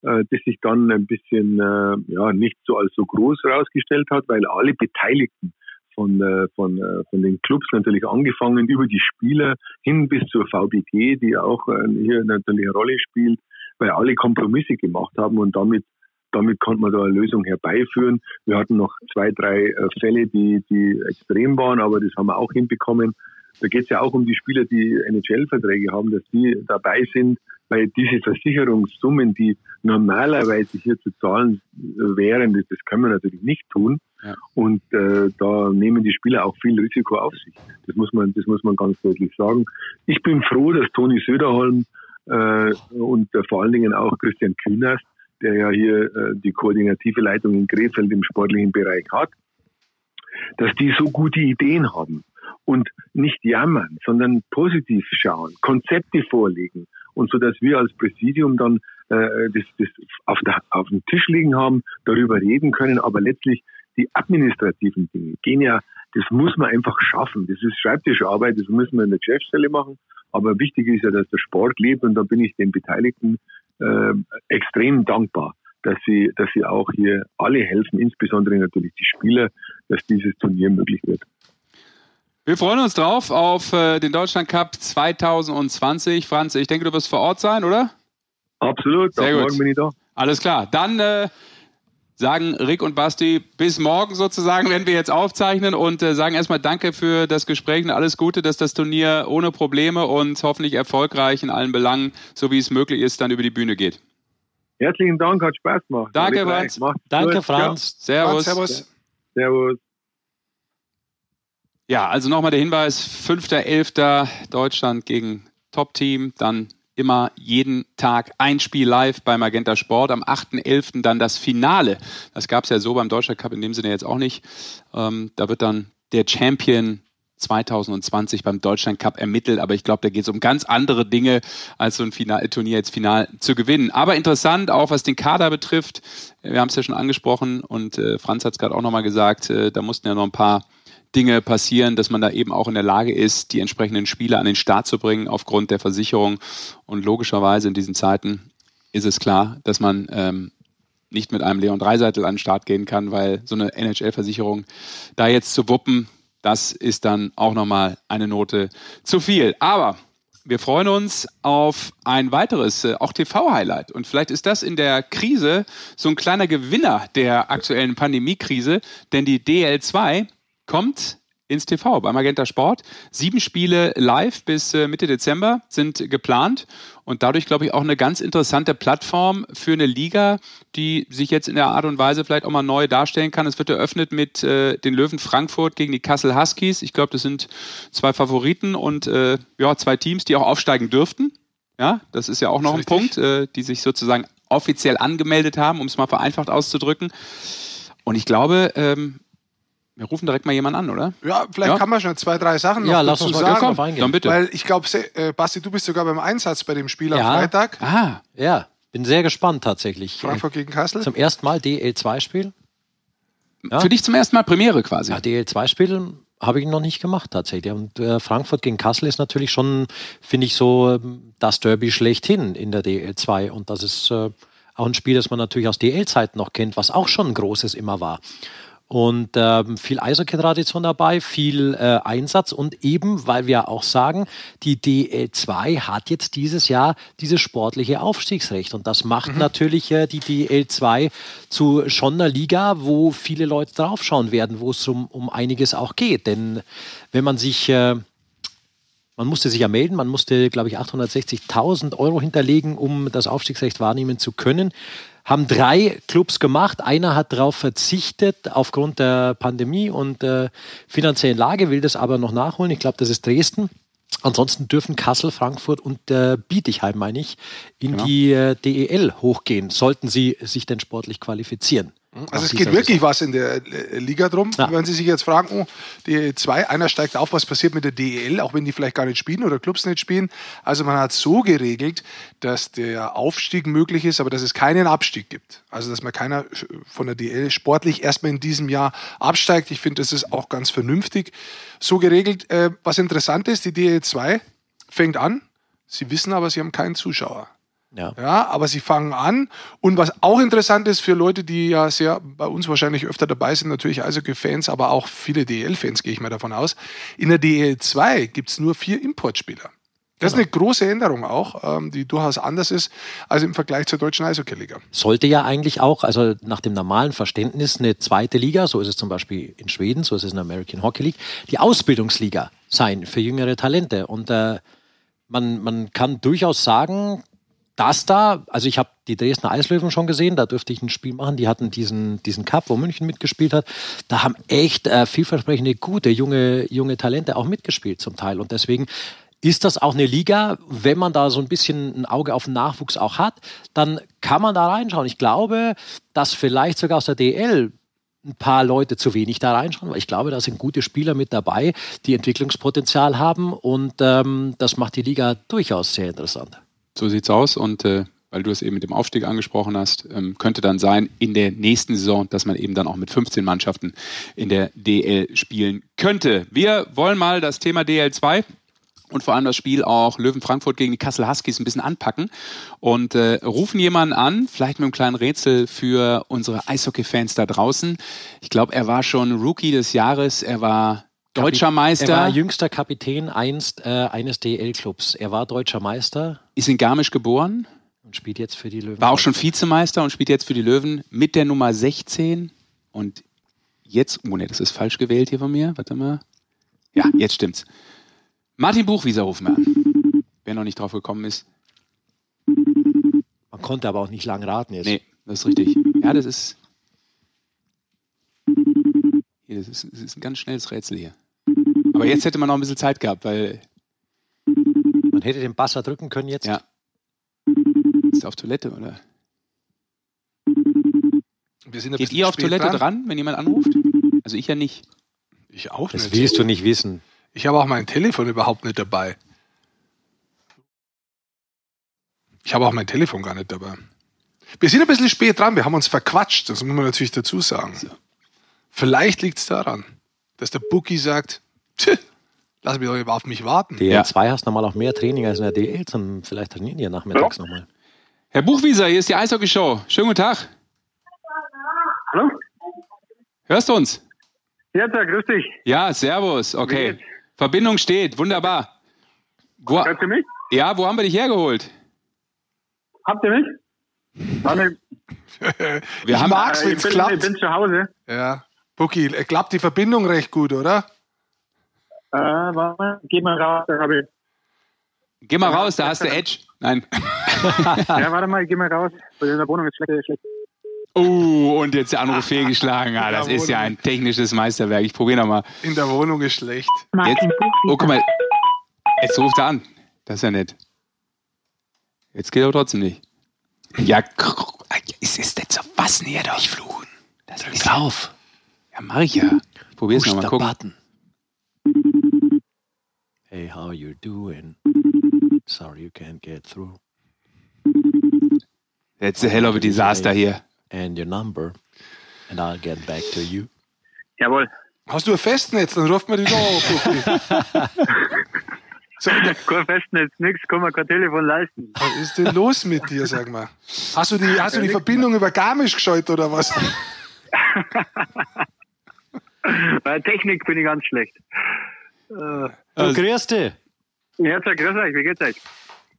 äh, das sich dann ein bisschen äh, ja, nicht so als so groß herausgestellt hat, weil alle Beteiligten von, äh, von, äh, von den Clubs natürlich angefangen über die Spieler hin bis zur VBG, die auch äh, hier natürlich eine Rolle spielt, weil alle Kompromisse gemacht haben und damit damit konnte man da eine Lösung herbeiführen. Wir hatten noch zwei, drei Fälle, die, die extrem waren, aber das haben wir auch hinbekommen. Da geht es ja auch um die Spieler, die NHL-Verträge haben, dass die dabei sind, weil diese Versicherungssummen, die normalerweise hier zu zahlen wären, das, das können wir natürlich nicht tun. Ja. Und äh, da nehmen die Spieler auch viel Risiko auf sich. Das muss man, das muss man ganz deutlich sagen. Ich bin froh, dass Toni Söderholm äh, und äh, vor allen Dingen auch Christian Kühners, der ja hier äh, die koordinative Leitung in Krefeld im sportlichen Bereich hat, dass die so gute Ideen haben und nicht jammern, sondern positiv schauen, Konzepte vorlegen und so, dass wir als Präsidium dann äh, das, das auf, der, auf dem Tisch liegen haben, darüber reden können, aber letztlich die administrativen Dinge gehen ja, das muss man einfach schaffen. Das ist Schreibtischarbeit, das müssen wir in der Geschäftsstelle machen, Aber wichtig ist ja, dass der Sport lebt und da bin ich den Beteiligten äh, extrem dankbar, dass sie, dass sie auch hier alle helfen, insbesondere natürlich die Spieler, dass dieses Turnier möglich wird. Wir freuen uns drauf auf äh, den Deutschland Cup 2020. Franz, ich denke, du wirst vor Ort sein, oder? Absolut, Sehr morgen bin ich da. Alles klar. Dann äh, sagen Rick und Basti bis morgen sozusagen, wenn wir jetzt aufzeichnen und äh, sagen erstmal Danke für das Gespräch und alles Gute, dass das Turnier ohne Probleme und hoffentlich erfolgreich in allen Belangen, so wie es möglich ist, dann über die Bühne geht. Herzlichen Dank, hat Spaß gemacht. Danke, Franz. Danke, Franz. Ja. Servus. Servus. Servus. Ja, also nochmal der Hinweis, 5.11. Deutschland gegen Top-Team, dann immer jeden Tag ein Spiel live bei Magenta Sport. Am 8.11. dann das Finale. Das gab es ja so beim Deutschland Cup in dem Sinne jetzt auch nicht. Ähm, da wird dann der Champion 2020 beim Deutschland Cup ermittelt, aber ich glaube, da geht es um ganz andere Dinge, als so ein Final Turnier jetzt final zu gewinnen. Aber interessant, auch was den Kader betrifft, wir haben es ja schon angesprochen und äh, Franz hat es gerade auch nochmal gesagt, äh, da mussten ja noch ein paar Dinge passieren, dass man da eben auch in der Lage ist, die entsprechenden Spieler an den Start zu bringen aufgrund der Versicherung. Und logischerweise in diesen Zeiten ist es klar, dass man ähm, nicht mit einem Leon Dreiseitel an den Start gehen kann, weil so eine NHL-Versicherung da jetzt zu wuppen, das ist dann auch nochmal eine Note zu viel. Aber wir freuen uns auf ein weiteres, äh, auch TV-Highlight. Und vielleicht ist das in der Krise so ein kleiner Gewinner der aktuellen Pandemiekrise, denn die DL2 kommt ins TV bei Magenta Sport. Sieben Spiele live bis äh, Mitte Dezember sind geplant und dadurch, glaube ich, auch eine ganz interessante Plattform für eine Liga, die sich jetzt in der Art und Weise vielleicht auch mal neu darstellen kann. Es wird eröffnet mit äh, den Löwen Frankfurt gegen die Kassel Huskies. Ich glaube, das sind zwei Favoriten und äh, ja, zwei Teams, die auch aufsteigen dürften. Ja, das ist ja auch noch ein. Punkt, äh, die sich sozusagen offiziell angemeldet haben, um es mal vereinfacht auszudrücken. Und ich glaube, ähm, wir rufen direkt mal jemanden an, oder? Ja, vielleicht ja. kann man schon zwei, drei Sachen noch ja, lass uns mal sagen. Drauf eingehen. Dann bitte. Weil ich glaube, äh, Basti, du bist sogar beim Einsatz bei dem Spiel ja. am Freitag. Ah, ja. Bin sehr gespannt tatsächlich. Frankfurt gegen Kassel. Zum ersten Mal DL2-Spiel. Ja. Für dich zum ersten Mal Premiere quasi. Ja, DL2-Spiel habe ich noch nicht gemacht tatsächlich. Und äh, Frankfurt gegen Kassel ist natürlich schon, finde ich, so ähm, das Derby schlechthin in der DL2. Und das ist äh, auch ein Spiel, das man natürlich aus DL-Zeiten noch kennt, was auch schon ein großes immer war. Und ähm, viel Eishockey-Tradition dabei, viel äh, Einsatz und eben, weil wir auch sagen, die DL2 hat jetzt dieses Jahr dieses sportliche Aufstiegsrecht und das macht mhm. natürlich äh, die DL2 zu schon einer Liga, wo viele Leute draufschauen werden, wo es um, um einiges auch geht. Denn wenn man sich äh, man musste sich ja melden, man musste, glaube ich, 860.000 Euro hinterlegen, um das Aufstiegsrecht wahrnehmen zu können haben drei Clubs gemacht. Einer hat darauf verzichtet aufgrund der Pandemie und der finanziellen Lage, will das aber noch nachholen. Ich glaube, das ist Dresden. Ansonsten dürfen Kassel, Frankfurt und äh, Bietigheim, meine ich, in genau. die äh, DEL hochgehen, sollten sie sich denn sportlich qualifizieren. Also es geht wirklich was in der äh, Liga drum. Ja. Wenn Sie sich jetzt fragen, oh, die zwei, einer steigt auf, was passiert mit der DEL, auch wenn die vielleicht gar nicht spielen oder Clubs nicht spielen. Also man hat so geregelt, dass der Aufstieg möglich ist, aber dass es keinen Abstieg gibt. Also dass man keiner von der DEL sportlich erstmal in diesem Jahr absteigt. Ich finde, das ist auch ganz vernünftig so geregelt. Äh, was interessant ist, die DEL 2 fängt an. Sie wissen aber, sie haben keinen Zuschauer. Ja. ja, aber sie fangen an. Und was auch interessant ist für Leute, die ja sehr bei uns wahrscheinlich öfter dabei sind, natürlich Eishockey-Fans, aber auch viele DL-Fans, gehe ich mal davon aus. In der DL 2 gibt es nur vier Importspieler. Das genau. ist eine große Änderung auch, ähm, die durchaus anders ist als im Vergleich zur deutschen Eishockey-Liga. Sollte ja eigentlich auch, also nach dem normalen Verständnis, eine zweite Liga, so ist es zum Beispiel in Schweden, so ist es in der American Hockey League, die Ausbildungsliga sein für jüngere Talente. Und äh, man, man kann durchaus sagen, das da, also ich habe die Dresdner Eislöwen schon gesehen, da dürfte ich ein Spiel machen. Die hatten diesen, diesen Cup, wo München mitgespielt hat. Da haben echt äh, vielversprechende, gute, junge, junge Talente auch mitgespielt zum Teil. Und deswegen ist das auch eine Liga, wenn man da so ein bisschen ein Auge auf den Nachwuchs auch hat, dann kann man da reinschauen. Ich glaube, dass vielleicht sogar aus der DL ein paar Leute zu wenig da reinschauen, weil ich glaube, da sind gute Spieler mit dabei, die Entwicklungspotenzial haben und ähm, das macht die Liga durchaus sehr interessant. So sieht's aus und äh, weil du es eben mit dem Aufstieg angesprochen hast, ähm, könnte dann sein in der nächsten Saison, dass man eben dann auch mit 15 Mannschaften in der DL spielen könnte. Wir wollen mal das Thema DL2 und vor allem das Spiel auch Löwen Frankfurt gegen die Kassel Huskies ein bisschen anpacken und äh, rufen jemanden an, vielleicht mit einem kleinen Rätsel für unsere Eishockey-Fans da draußen. Ich glaube, er war schon Rookie des Jahres, er war deutscher Meister. Er war jüngster Kapitän einst äh, eines DL-Clubs. Er war deutscher Meister. Ist in Garmisch geboren. Und spielt jetzt für die Löwen. War auch schon Vizemeister und spielt jetzt für die Löwen mit der Nummer 16. Und jetzt, oh ne, das ist falsch gewählt hier von mir. Warte mal. Ja, jetzt stimmt's. Martin Buchwieser rufen wir an. Wer noch nicht drauf gekommen ist. Man konnte aber auch nicht lang raten jetzt. Nee, das ist richtig. Ja, das ist. Hier, das ist, das ist ein ganz schnelles Rätsel hier. Aber jetzt hätte man noch ein bisschen Zeit gehabt, weil. Man hätte den Basser drücken können jetzt. Ja. Ist er auf Toilette, oder? Wir sind ein Geht ihr auf Toilette dran. dran, wenn jemand anruft? Also ich ja nicht. Ich auch Das nicht. willst du nicht wissen. Ich habe auch mein Telefon überhaupt nicht dabei. Ich habe auch mein Telefon gar nicht dabei. Wir sind ein bisschen spät dran, wir haben uns verquatscht, das muss man natürlich dazu sagen. Vielleicht liegt es daran, dass der Bookie sagt, "Tch, lass mich doch auf mich warten. DL2 hast normal auch mehr Training als in der DL. Zum, vielleicht trainieren die ja nachmittags nochmal. Herr Buchwieser, hier ist die Eishockey-Show. Schönen guten Tag. Hallo? Hörst du uns? Ja, grüß dich. Ja, servus. Okay. Verbindung steht. Wunderbar. Wo, Hört ihr mich? ja, wo haben wir dich hergeholt? Habt ihr mich? Warte, Wir ich haben, mag's, äh, wenn ich, es bin, ich klappt. bin zu Hause. Ja. Bookie, äh, klappt die Verbindung recht gut, oder? Äh, warte mal, geh mal raus. Da hab ich, Geh mal raus, da hast du Edge. Nein. [laughs] ja, warte mal, ich geh mal raus. In der Wohnung ist schlecht. schlecht. Oh, und jetzt der Anruf [laughs] fehlgeschlagen. Ah, das ist ja ein technisches Meisterwerk. Ich probiere nochmal. In der Wohnung ist schlecht. Jetzt, oh, guck mal. Jetzt ruft er an. Das ist ja nett. Jetzt geht er trotzdem nicht. Ja, ist es denn so was näher doch? Nicht fluchen. Das ist Drauf. Ja, mach ich ja. Ich probiere es nochmal. Gucken. button. Hey, how you doing? Sorry you can't get through. Jetzt a hell of a disaster hier. And your number. And I'll get back to you. Jawohl. Hast du ein Festnetz? Dann ruft man dich an, [laughs] so, Kein Festnetz, nix, kann man kein Telefon leisten. was ist denn los mit dir, sag mal? Hast du die, hast du die Verbindung über Garmisch gescheut oder was? [laughs] Bei Technik bin ich ganz schlecht. Äh, Du Also- grüß dich. ja, grüß euch, wie geht's euch?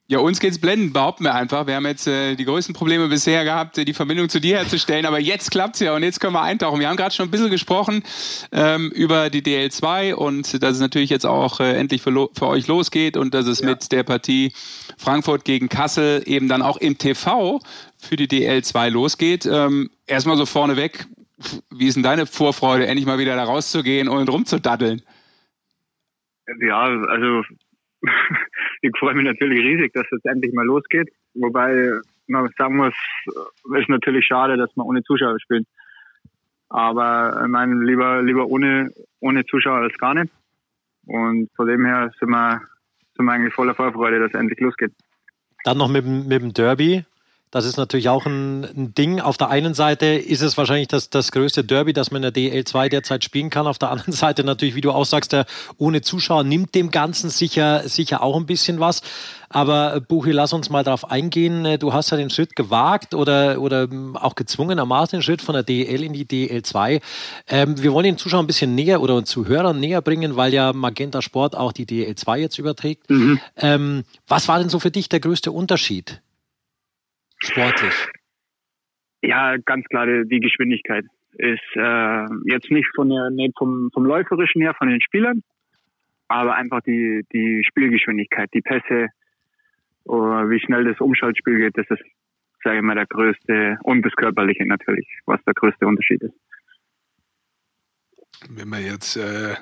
Ja, uns geht's blendend, behaupten wir einfach. Wir haben jetzt äh, die größten Probleme bisher gehabt, äh, die Verbindung zu dir herzustellen, aber jetzt klappt's ja und jetzt können wir eintauchen. Wir haben gerade schon ein bisschen gesprochen ähm, über die DL2 und dass es natürlich jetzt auch äh, endlich für, für euch losgeht und dass es mit der Partie Frankfurt gegen Kassel eben dann auch im TV für die DL2 losgeht. Ähm, erstmal so vorneweg, wie ist denn deine Vorfreude, endlich mal wieder da rauszugehen und rumzudaddeln? Ja, also [laughs] ich freue mich natürlich riesig, dass es endlich mal losgeht. Wobei man sagen muss, es ist natürlich schade, dass man ohne Zuschauer spielt. Aber ich meine, lieber, lieber ohne, ohne Zuschauer als gar nicht. Und von dem her sind wir, sind wir eigentlich voller Vorfreude, dass es endlich losgeht. Dann noch mit, mit dem Derby. Das ist natürlich auch ein, ein Ding. Auf der einen Seite ist es wahrscheinlich das, das größte Derby, das man in der DL2 derzeit spielen kann. Auf der anderen [laughs] Seite natürlich, wie du auch sagst, der ohne Zuschauer nimmt dem Ganzen sicher, sicher auch ein bisschen was. Aber äh, Buchi, lass uns mal darauf eingehen. Äh, Du hast ja den Schritt gewagt oder, oder ähm, auch gezwungenermaßen den Schritt von der DL in die DL2. Ähm, wir wollen den Zuschauern ein bisschen näher oder uns Zuhörern näher bringen, weil ja Magenta Sport auch die DL2 jetzt überträgt. Ähm, was war denn so für dich der größte Unterschied? Sportlich. Ja, ganz klar, die, Geschwindigkeit ist äh, jetzt nicht von der, nicht vom, vom läuferischen her, von den Spielern, aber einfach die, die Spielgeschwindigkeit, die Pässe, oder wie schnell das Umschaltspiel geht, das ist, sage ich mal, der größte und das Körperliche natürlich, was der größte Unterschied ist. Wenn man jetzt äh,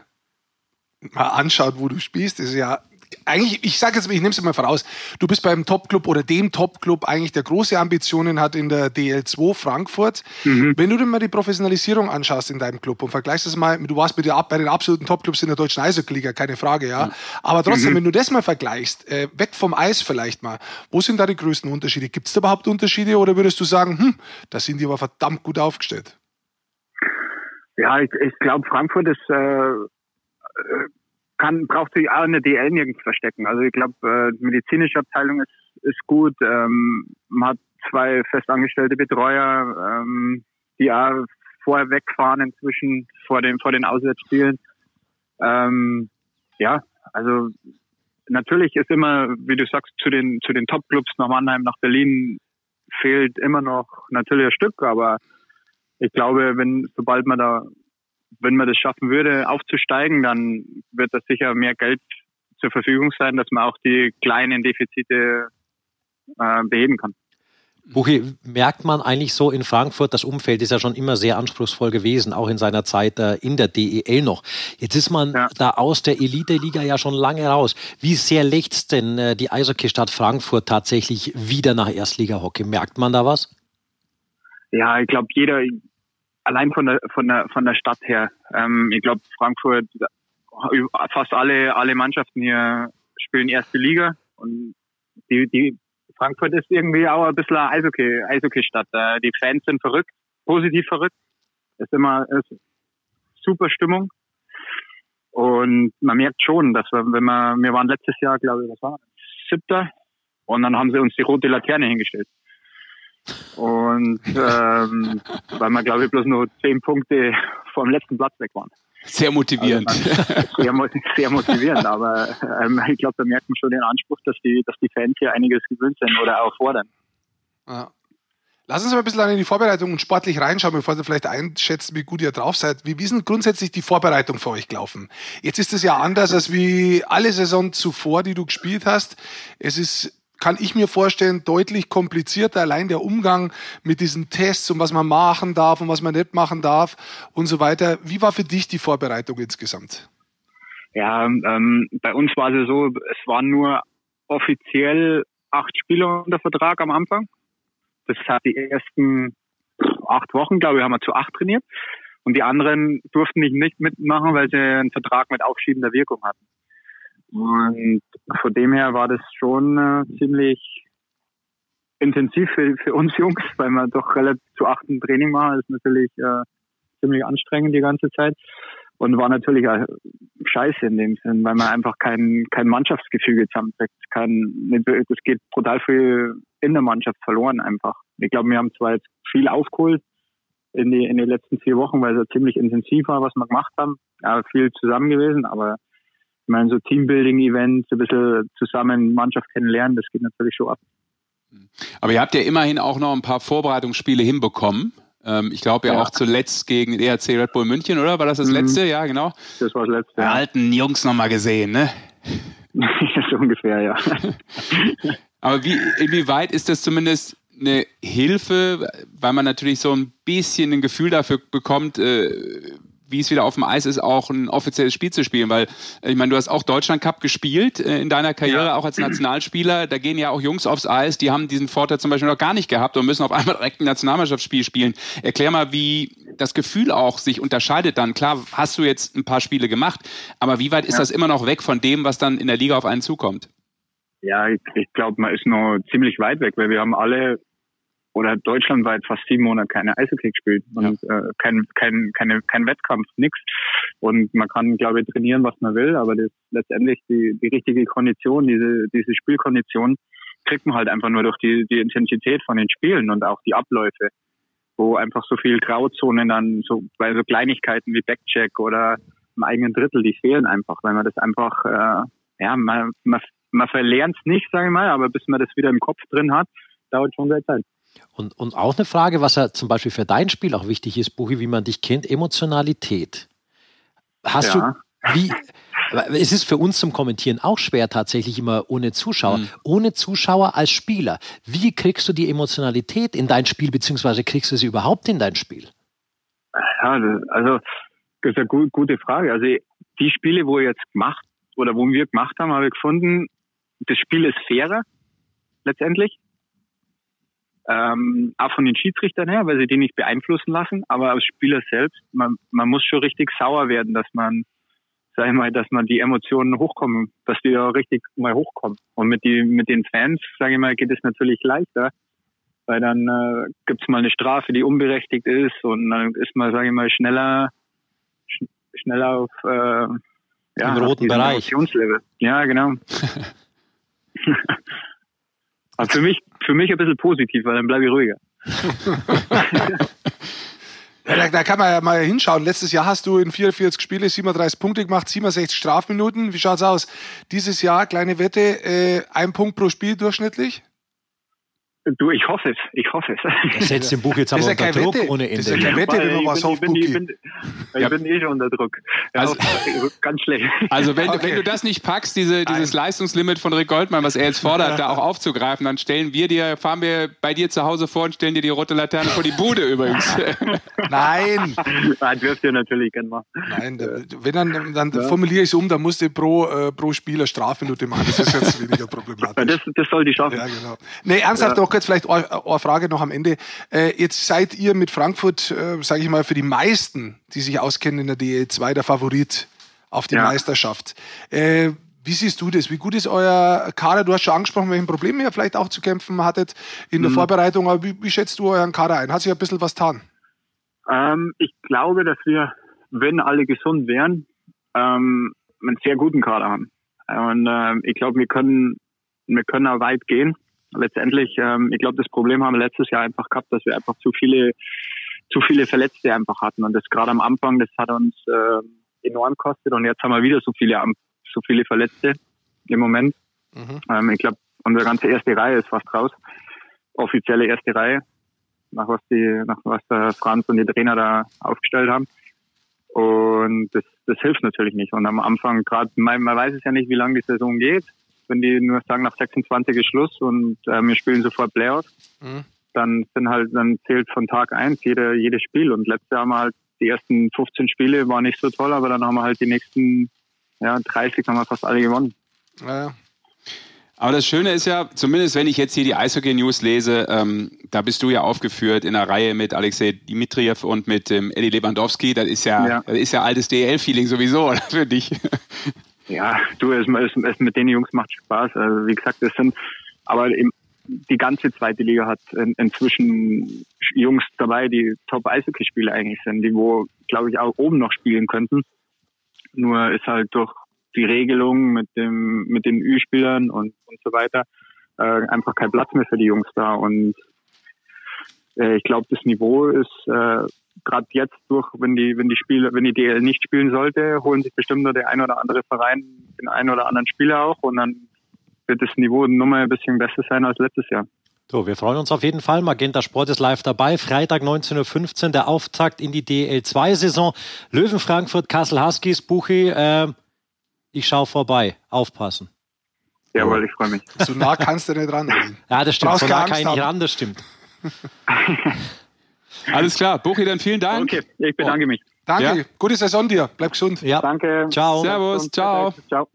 mal anschaut, wo du spielst, ist ja eigentlich, ich sage jetzt, ich nehme es mal voraus, du bist beim Top-Club oder dem Top-Club eigentlich, der große Ambitionen hat in der DL2 Frankfurt. Wenn du dir mal die Professionalisierung anschaust in deinem Club und vergleichst das mal, du warst mit der, bei den absoluten Top-Clubs in der deutschen Eishockey-Liga, keine Frage, ja. Aber trotzdem, wenn du das mal vergleichst, äh, weg vom Eis vielleicht mal, wo sind da die größten Unterschiede? Gibt es da überhaupt Unterschiede oder würdest du sagen, hm, da sind die aber verdammt gut aufgestellt? Ja, ich, ich glaube, Frankfurt ist, äh, äh, kann, braucht sich auch eine DL nirgends verstecken. Also ich glaube, äh, medizinische Abteilung ist, ist gut. Ähm, man hat zwei festangestellte Betreuer, ähm, die auch vorher wegfahren inzwischen vor den, vor den Auswärtsspielen. Ähm, ja, also natürlich ist immer, wie du sagst, zu den, zu den Top-Clubs nach Mannheim, nach Berlin fehlt immer noch natürlich ein Stück, aber ich glaube, wenn, sobald man da, wenn man das schaffen würde, aufzusteigen, dann wird das sicher mehr Geld zur Verfügung sein, dass man auch die kleinen Defizite äh, beheben kann. Buchi, merkt man eigentlich so in Frankfurt, das Umfeld ist ja schon immer sehr anspruchsvoll gewesen, auch in seiner Zeit äh, in der DEL noch. Jetzt ist man ja. da aus der Elite-Liga ja schon lange raus. Wie sehr lächzt denn äh, die Eishockeystadt Frankfurt tatsächlich wieder nach Erstliga-Hockey? Merkt man da was? Ja, ich glaube, jeder, allein von der, von der, von der Stadt her, ähm, ich glaube, Frankfurt, fast alle, alle Mannschaften hier spielen erste Liga und die, die Frankfurt ist irgendwie auch ein bisschen Eishockey, Eishockey-Stadt. Äh, die Fans sind verrückt, positiv verrückt. Ist immer ist super Stimmung. Und man merkt schon, dass wir, wenn wir, wir waren letztes Jahr, glaube ich, was war siebter, und dann haben sie uns die rote Laterne hingestellt. Und ähm, weil wir, glaube ich, bloß nur zehn Punkte vom letzten Platz weg waren. Sehr motivierend. Also, sehr, sehr, motivierend, aber ähm, ich glaube, da merkt man schon den Anspruch, dass die, dass die Fans hier einiges gewöhnt sind oder auch fordern. Ja. Lass uns mal ein bisschen in die Vorbereitung und sportlich reinschauen, bevor du vielleicht einschätzt, wie gut ihr drauf seid. Wie, wie ist grundsätzlich die Vorbereitung für euch gelaufen? Jetzt ist es ja anders als wie alle Saison zuvor, die du gespielt hast. Es ist kann ich mir vorstellen, deutlich komplizierter. Allein der Umgang mit diesen Tests und was man machen darf und was man nicht machen darf und so weiter. Wie war für dich die Vorbereitung insgesamt? Ja, ähm, bei uns war es so, es waren nur offiziell acht Spieler unter Vertrag am Anfang. Das hat die ersten acht Wochen, glaube ich, haben wir zu acht trainiert. Und die anderen durften nicht mitmachen, weil sie einen Vertrag mit aufschiebender Wirkung hatten. Und von dem her war das schon äh, ziemlich intensiv für, für uns [laughs] Jungs, weil man doch relativ zu achten Training machen. Das ist natürlich äh, ziemlich anstrengend die ganze Zeit. Und war natürlich auch scheiße in dem Sinn, weil man einfach kein, kein Mannschaftsgefüge zusammenkriegt. Das geht brutal viel in der Mannschaft verloren einfach. Ich glaube, wir haben zwar jetzt viel aufgeholt in, die, in den letzten vier Wochen, weil es ja ziemlich intensiv war, was wir gemacht haben. Ja, viel zusammen gewesen, aber ich meine, so Teambuilding-Events, ein bisschen zusammen Mannschaft kennenlernen, das geht natürlich schon ab. Aber ihr habt ja immerhin auch noch ein paar Vorbereitungsspiele hinbekommen. Ähm, ich glaube ja, ja, auch zuletzt gegen ERC Red Bull München, oder? War das das mhm. letzte? Ja, genau. Das war das letzte. Die alten Jungs nochmal gesehen, ne? [laughs] so ungefähr, ja. [laughs] Aber wie, inwieweit ist das zumindest eine Hilfe, weil man natürlich so ein bisschen ein Gefühl dafür bekommt, äh, wie es wieder auf dem Eis ist, auch ein offizielles Spiel zu spielen. Weil, äh, ich meine, du hast auch Deutschland Cup gespielt äh, in deiner Karriere, ja. auch als Nationalspieler. Da gehen ja auch Jungs aufs Eis, die haben diesen Vorteil zum Beispiel noch gar nicht gehabt und müssen auf einmal direkt ein Nationalmannschaftsspiel spielen. Erklär mal, wie das Gefühl auch sich unterscheidet dann. Klar, hast du jetzt ein paar Spiele gemacht, aber wie weit ist ja. das immer noch weg von dem, was dann in der Liga auf einen zukommt? Ja, ich, ich glaube, man ist noch ziemlich weit weg, weil wir haben alle oder deutschlandweit fast sieben Monate keine Eishockey gespielt und ja. äh, kein, kein, keine, kein Wettkampf, nix. Und man kann, glaube ich, trainieren, was man will, aber das letztendlich die, die richtige Kondition, diese, diese Spielkondition, kriegt man halt einfach nur durch die, die Intensität von den Spielen und auch die Abläufe, wo einfach so viel Grauzonen dann, so bei so Kleinigkeiten wie Backcheck oder im eigenen Drittel, die fehlen einfach, weil man das einfach, äh, ja, man, man, man verlernt es nicht, sage ich mal, aber bis man das wieder im Kopf drin hat, dauert schon sehr Zeit. Und, und auch eine Frage, was ja zum Beispiel für dein Spiel auch wichtig ist, Buchi, wie man dich kennt, Emotionalität. Hast ja. du, wie, es ist für uns zum Kommentieren auch schwer, tatsächlich immer ohne Zuschauer. Mhm. Ohne Zuschauer als Spieler. Wie kriegst du die Emotionalität in dein Spiel, beziehungsweise kriegst du sie überhaupt in dein Spiel? Ja, also, das ist eine gute Frage. Also, die Spiele, wo jetzt gemacht oder wo wir gemacht haben, habe ich gefunden, das Spiel ist fairer, letztendlich ähm, auch von den Schiedsrichtern her, weil sie die nicht beeinflussen lassen, aber als Spieler selbst, man, man muss schon richtig sauer werden, dass man, sag ich mal, dass man die Emotionen hochkommen, dass die da richtig mal hochkommen. Und mit, die, mit den Fans, sage ich mal, geht es natürlich leichter, weil dann äh, gibt es mal eine Strafe, die unberechtigt ist und dann ist man, sage ich mal, schneller, sch schneller auf, äh, ja, Im roten Bereich. Emotionslevel. Ja, genau. [laughs] [laughs] Aber für mich, für mich ein bisschen positiv, weil dann bleibe ich ruhiger. [laughs] Ja, da, da kann man ja mal hinschauen. Letztes Jahr hast du in 44 Spiele 37 Punkte gemacht, 67 Strafminuten. Wie schaut's aus? Dieses Jahr, kleine Wette, äh, ein Punkt pro Spiel durchschnittlich? Du, ich hoffe es, ich hoffe es. Das setzt den Buch jetzt aber ja unter Druck Wette. ohne Das ist Ende. ja keine Wette, wenn man ich was bin, ich bin, ich aufbuckt. bin, ich bin eh schon unter Druck. Ja, Also- [laughs] ganz schlecht. Also wenn, Okay. wenn du das nicht packst, diese, dieses Leistungslimit von Rick Goldmann, was er jetzt fordert, [laughs] da auch aufzugreifen, dann stellen wir dir, fahren wir bei dir zu Hause vor und stellen dir die rote Laterne vor die Bude übrigens. [laughs] Nein, Ah, dürft ihr natürlich gerne machen. nein. Wenn dann, dann formuliere ich es um, dann musst du pro, äh, pro Spieler Strafminute machen. Das ist jetzt weniger Ja, problematisch. Das, das soll die schaffen. Ja, genau. Nee, ernsthaft noch kurz vielleicht eine Frage noch am Ende. Äh, jetzt seid ihr mit Frankfurt, äh, sage ich mal, für die meisten, die sich auskennen in der DL2, der Favorit auf die Ja. Meisterschaft. Äh, wie siehst du das? Wie gut ist euer Kader? Du hast schon angesprochen, welchen Problemen ihr vielleicht auch zu kämpfen hattet in der Vorbereitung. Aber wie, wie schätzt du euren Kader ein? Hat sich ein bisschen was getan? Ähm, ich glaube, dass wir, wenn alle gesund wären, ähm, einen sehr guten Kader haben. Und ähm, ich glaube, wir können, wir können auch weit gehen. Letztendlich, ähm, ich glaube, das Problem haben wir letztes Jahr einfach gehabt, dass wir einfach zu viele, zu viele Verletzte einfach hatten. Und das gerade am Anfang, das hat uns ähm, enorm gekostet. Und jetzt haben wir wieder so viele, so viele Verletzte im Moment. Ähm, ich glaube, unsere ganze erste Reihe ist fast raus. Offizielle erste Reihe nach was die, nach was der Franz und die Trainer da aufgestellt haben. Und das, das hilft natürlich nicht. Und am Anfang gerade, man, man weiß es ja nicht, wie lange die Saison geht. Wenn die nur sagen, nach 26 ist Schluss und äh, wir spielen sofort Playoffs, Mhm. dann sind halt, dann zählt von Tag eins jede, jedes Spiel. Und letztes Jahr haben wir halt die ersten 15 Spiele waren nicht so toll, aber dann haben wir halt die nächsten ja, 30 haben wir fast alle gewonnen. Ja. Aber das Schöne ist ja, zumindest wenn ich jetzt hier die Eishockey-News lese, ähm, da bist du ja aufgeführt in der Reihe mit Alexei Dimitriev und mit ähm, Eddie Lewandowski. Das ist ja, Ja. Das ist ja altes DL-Feeling sowieso oder, für dich. [laughs] Ja, du, es, es, es mit den Jungs macht Spaß. Also, wie gesagt, das sind, aber im, die ganze zweite Liga hat in, inzwischen Jungs dabei, die Top-Eishockey-Spieler eigentlich sind, die wo, glaube ich, auch oben noch spielen könnten. Nur ist halt durch die Regelung mit dem, mit den Ü-Spielern und, und so weiter, äh, einfach kein Platz mehr für die Jungs da. Und äh, ich glaube, das Niveau ist äh, gerade jetzt durch, wenn die, wenn die Spieler, wenn die DL nicht spielen sollte, holen sich bestimmt nur der ein oder andere Verein den einen oder anderen Spieler auch und dann wird das Niveau nochmal ein bisschen besser sein als letztes Jahr. So, wir freuen uns auf jeden Fall. Magenta Sport ist live dabei. Freitag 19.15 Uhr, der Auftakt in die DL2-Saison. Löwen Frankfurt, Kassel Huskies, Buchi. Äh, ich schaue vorbei. Aufpassen. Jawohl, ich freue mich. So nah kannst du nicht ran. Ja, das stimmt. Brauchst So nah kann ich nicht ran, das stimmt. [laughs] Alles klar, Buchi, dann vielen Dank. Okay, ich bedanke mich. Danke. Ja. Gute Saison dir. Bleib gesund. Ja. Danke. Ciao. Servus, ciao. Ciao.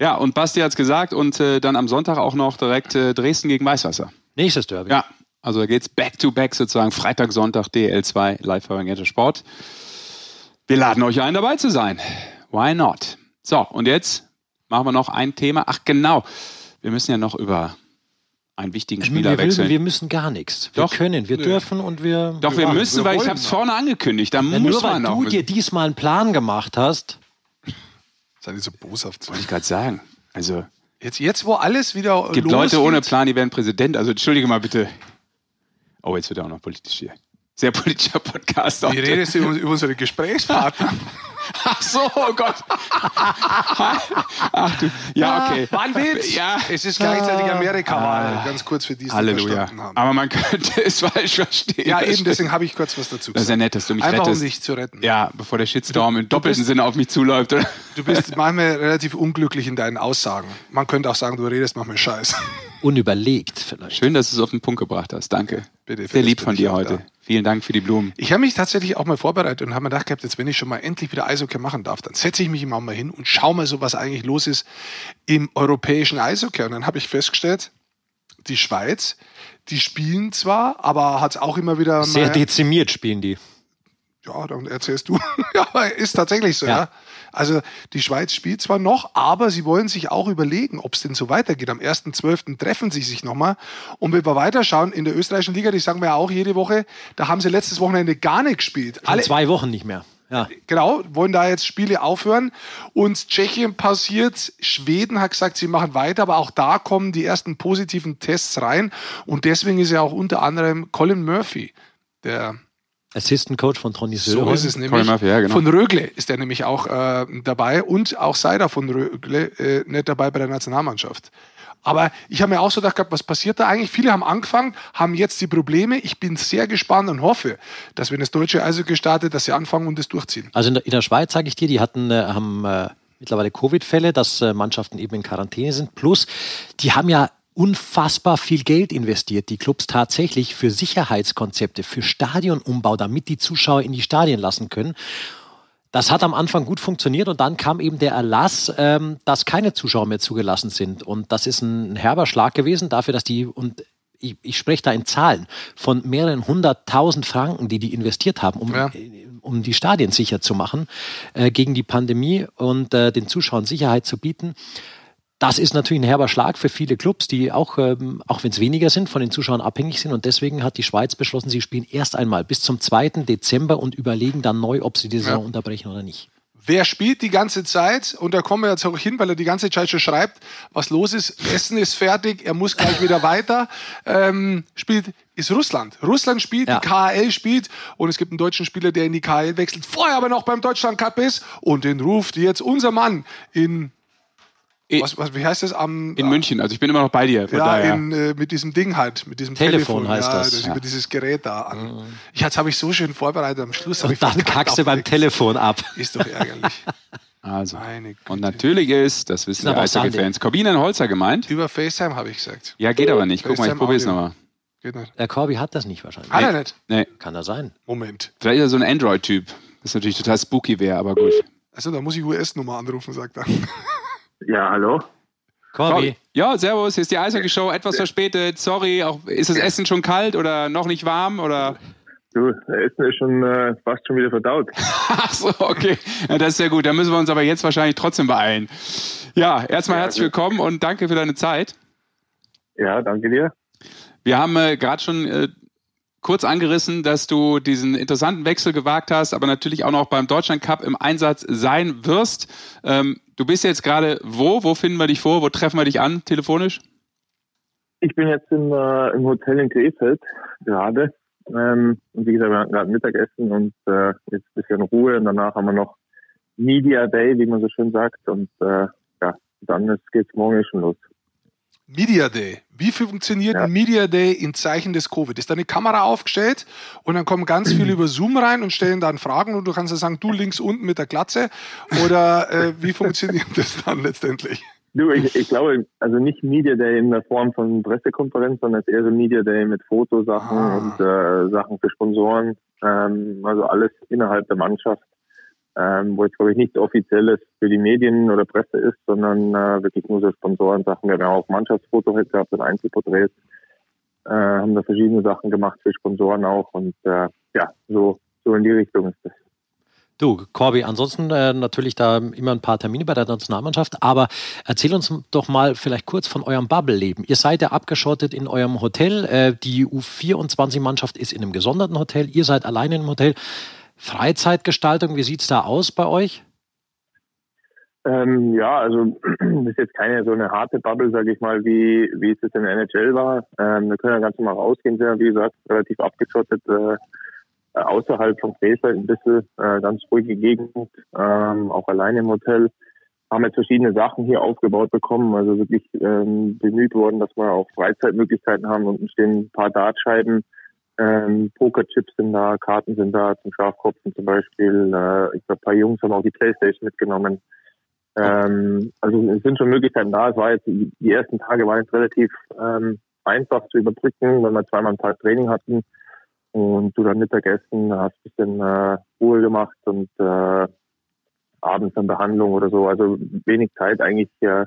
Ja, und Basti hat's gesagt und äh, dann am Sonntag auch noch direkt äh, Dresden gegen Weißwasser. Nächstes Derby. Ja, also da geht's back to back sozusagen. Freitag, Sonntag, DL2, live bei Sport. Wir laden euch ein, dabei zu sein. Why not? So, und jetzt machen wir noch ein Thema. Ach genau, wir müssen ja noch über einen wichtigen Wir, Spieler will, wechseln. wir müssen gar nichts. Wir Doch. können, wir dürfen und wir. Doch, wir machen, müssen, wir weil ich habe es vorne angekündigt. Da Ja, muss nur weil man auch. du dir diesmal einen Plan gemacht hast. Sei nicht so boshaft. Wollte ich gerade sagen. Also, Jetzt, jetzt, wo alles wieder gibt losgeht, Leute ohne Plan, die werden Präsident. Also, entschuldige mal bitte. Oh, jetzt wird er auch noch politisch hier. Sehr politischer Podcast. Wie redest du über, über unsere Gesprächspartner? [laughs] Ach so, oh Gott. Ach du. Ja, okay. War ein Witz. Ja. Es ist gleichzeitig Amerika-Wahl. Ganz kurz für die, die es Halleluja. verstanden haben. Aber man könnte es [laughs] falsch verstehen. ja, eben, deswegen habe ich kurz was dazu Das ist ja gesagt. nett, dass du mich Einfach um rettest. dich zu retten. Ja, bevor der Shitstorm im doppelten bist- Sinne auf mich zuläuft. Oder? Du bist manchmal relativ unglücklich in deinen Aussagen. Man könnte auch sagen, du redest manchmal Scheiß. Unüberlegt vielleicht. Schön, dass du es auf den Punkt gebracht hast. Danke. Bitte, Sehr lieb von dir heute. da. Vielen Dank für die Blumen. Ich habe mich tatsächlich auch mal vorbereitet und habe mir gedacht gehabt, jetzt wenn ich schon mal endlich wieder Eishockey machen darf, dann setze ich mich immer mal hin und schaue mal so, was eigentlich los ist im europäischen Eishockey. Und dann habe ich festgestellt, die Schweiz, die spielen zwar, aber hat es auch immer wieder Sehr mal... dezimiert spielen die. Ja, dann erzählst du. [laughs] ja, aber ist tatsächlich so, ja. Ja. Also die Schweiz spielt zwar noch, aber sie wollen sich auch überlegen, ob es denn so weitergeht. Am 1.12. treffen sie sich nochmal. Und wenn wir weiterschauen, in der österreichischen Liga, die sagen wir ja auch jede Woche, da haben sie letztes Wochenende gar nicht gespielt. Schon Alle, zwei Wochen nicht mehr. Ja. Genau, wollen da jetzt Spiele aufhören. Und Tschechien passiert, Schweden hat gesagt, sie machen weiter, aber auch da kommen die ersten positiven Tests rein. Und deswegen ist ja auch unter anderem Colin Murphy, der Assistant Coach von Tony Söderholm. So ist es nämlich. Murphy, ja, genau. Von Rögle ist er nämlich auch äh, dabei und auch Seider von Rögle äh, nicht dabei bei der Nationalmannschaft. Aber ich habe mir auch so gedacht, was passiert da eigentlich? Viele haben angefangen, haben jetzt die Probleme. Ich bin sehr gespannt und hoffe, dass wenn das deutsche Eishockey startet, dass sie anfangen und es durchziehen. Also in der, in der Schweiz, sage ich dir, die hatten, äh, haben äh, mittlerweile Covid-Fälle, dass äh, Mannschaften eben in Quarantäne sind. Plus, die haben ja unfassbar viel Geld investiert, die Clubs tatsächlich für Sicherheitskonzepte, für Stadionumbau, damit die Zuschauer in die Stadien lassen können. Das hat am Anfang gut funktioniert und dann kam eben der Erlass, ähm, dass keine Zuschauer mehr zugelassen sind. Und das ist ein herber Schlag gewesen dafür, dass die, und ich, ich spreche da in Zahlen von mehreren hunderttausend Franken, die die investiert haben, um, ja. um die Stadien sicher zu machen äh, gegen die Pandemie und äh, den Zuschauern Sicherheit zu bieten. Das ist natürlich ein herber Schlag für viele Clubs, die auch, ähm, auch wenn es weniger sind, von den Zuschauern abhängig sind. Und deswegen hat die Schweiz beschlossen, sie spielen erst einmal bis zum 2. Dezember und überlegen dann neu, ob sie die Saison ja. unterbrechen oder nicht. Wer spielt die ganze Zeit? Und da kommen wir jetzt auch hin, weil er die ganze Zeit schon schreibt, was los ist. Essen ist fertig, er muss gleich wieder weiter. Ähm, spielt ist Russland. Russland spielt, ja. die KHL spielt und es gibt einen deutschen Spieler, der in die KHL wechselt, vorher aber noch beim Deutschland Cup ist und den ruft jetzt unser Mann in was, was, wie heißt das am in München? Also ich bin immer noch bei dir. ja, in, äh, mit diesem Ding halt, mit diesem Telefon, Telefon heißt ja, das. das ja. Über dieses Gerät da an. Mhm. Ich jetzt habe ich so schön vorbereitet. Am Schluss und dann kackst du beim Telefon ab. Ist doch ärgerlich. [laughs] Also, und natürlich ist, das wissen die Eishockey-Fans, Corbinen Holzer gemeint. Über FaceTime habe ich gesagt. Ja, geht aber nicht. Guck mal, ich probiere es nochmal. Geht nicht. Der Corby hat das nicht wahrscheinlich. Hat er nicht? Nee. Kann er sein. Moment. Vielleicht ist er so ein Android-Typ. Das ist natürlich total spooky wäre, aber gut. Also, da muss ich US-Nummer anrufen, sagt er. [laughs] Ja, hallo? Corby. Ja, servus, hier ist die Eishockey-Show, etwas verspätet. Sorry, auch, ist das Essen schon kalt oder noch nicht warm? Oder? Du, das Essen ist schon äh, fast schon wieder verdaut. [laughs] Ach so, okay. Ja, das ist sehr gut. Da müssen wir uns aber jetzt wahrscheinlich trotzdem beeilen. Ja, erstmal ja, herzlich willkommen und danke für deine Zeit. Ja, danke dir. Wir haben äh, gerade schon äh, kurz angerissen, dass du diesen interessanten Wechsel gewagt hast, aber natürlich auch noch beim Deutschland Cup im Einsatz sein wirst. Ähm, du bist jetzt gerade wo? Wo finden wir dich vor? Wo treffen wir dich an, telefonisch? Ich bin jetzt im, äh, im Hotel in Krefeld gerade. Ähm, und wie gesagt, wir hatten gerade Mittagessen und äh, jetzt ein bisschen Ruhe und danach haben wir noch Media Day, wie man so schön sagt. Und äh, ja, dann geht es morgen schon los. Media Day. Wie funktioniert ja. Media Day in Zeichen des Covid? Ist da eine Kamera aufgestellt und dann kommen ganz viele [clears throat] über Zoom rein und stellen dann Fragen und du kannst ja sagen, du links unten mit der Glatze oder äh, wie funktioniert [laughs] das dann letztendlich? Du, ich, ich glaube, also nicht Media Day in der Form von Pressekonferenz, sondern eher so Media Day mit Fotosachen ah. und äh, Sachen für Sponsoren. Ähm, also alles innerhalb der Mannschaft ähm, wo jetzt glaube ich nichts Offizielles für die Medien oder Presse ist, sondern äh, wirklich nur so Sponsoren-Sachen. Wir haben auch Mannschaftsfoto heute gehabt und Einzelporträts, äh, haben da verschiedene Sachen gemacht für Sponsoren auch und äh, ja, so, so in die Richtung ist das. Du, Corby, ansonsten äh, natürlich da immer ein paar Termine bei der Nationalmannschaft, aber erzähl uns doch mal vielleicht kurz von eurem Bubble-Leben. Ihr seid ja abgeschottet in eurem Hotel, äh, die U24-Mannschaft ist in einem gesonderten Hotel, ihr seid alleine im Hotel. Freizeitgestaltung, wie sieht es da aus bei euch? Ähm, ja, also [clears throat] das ist jetzt keine so eine harte Bubble, sage ich mal, wie, wie es jetzt in der NHL war. Ähm, wir können ja ganz normal rausgehen, sind ja, wie gesagt, relativ abgeschottet, äh, außerhalb vom Krefeld ein bisschen, äh, ganz ruhige Gegend, ähm, auch alleine im Hotel. Haben jetzt verschiedene Sachen hier aufgebaut bekommen, also wirklich ähm, bemüht worden, dass wir auch Freizeitmöglichkeiten haben. Unten stehen ein paar Dartscheiben, ähm, Pokerchips sind da, Karten sind da, zum Schafkopfen zum Beispiel. Äh, ich glaube, ein paar Jungs haben auch die Playstation mitgenommen. Ähm, also es sind schon Möglichkeiten da. Es war jetzt, die, ersten Tage waren jetzt relativ ähm, einfach zu überbrücken, weil wir zweimal am Tag Training hatten und du dann Mittagessen hast ein bisschen äh, Ruhe gemacht und äh, abends dann Behandlung oder so. Also wenig Zeit eigentlich äh,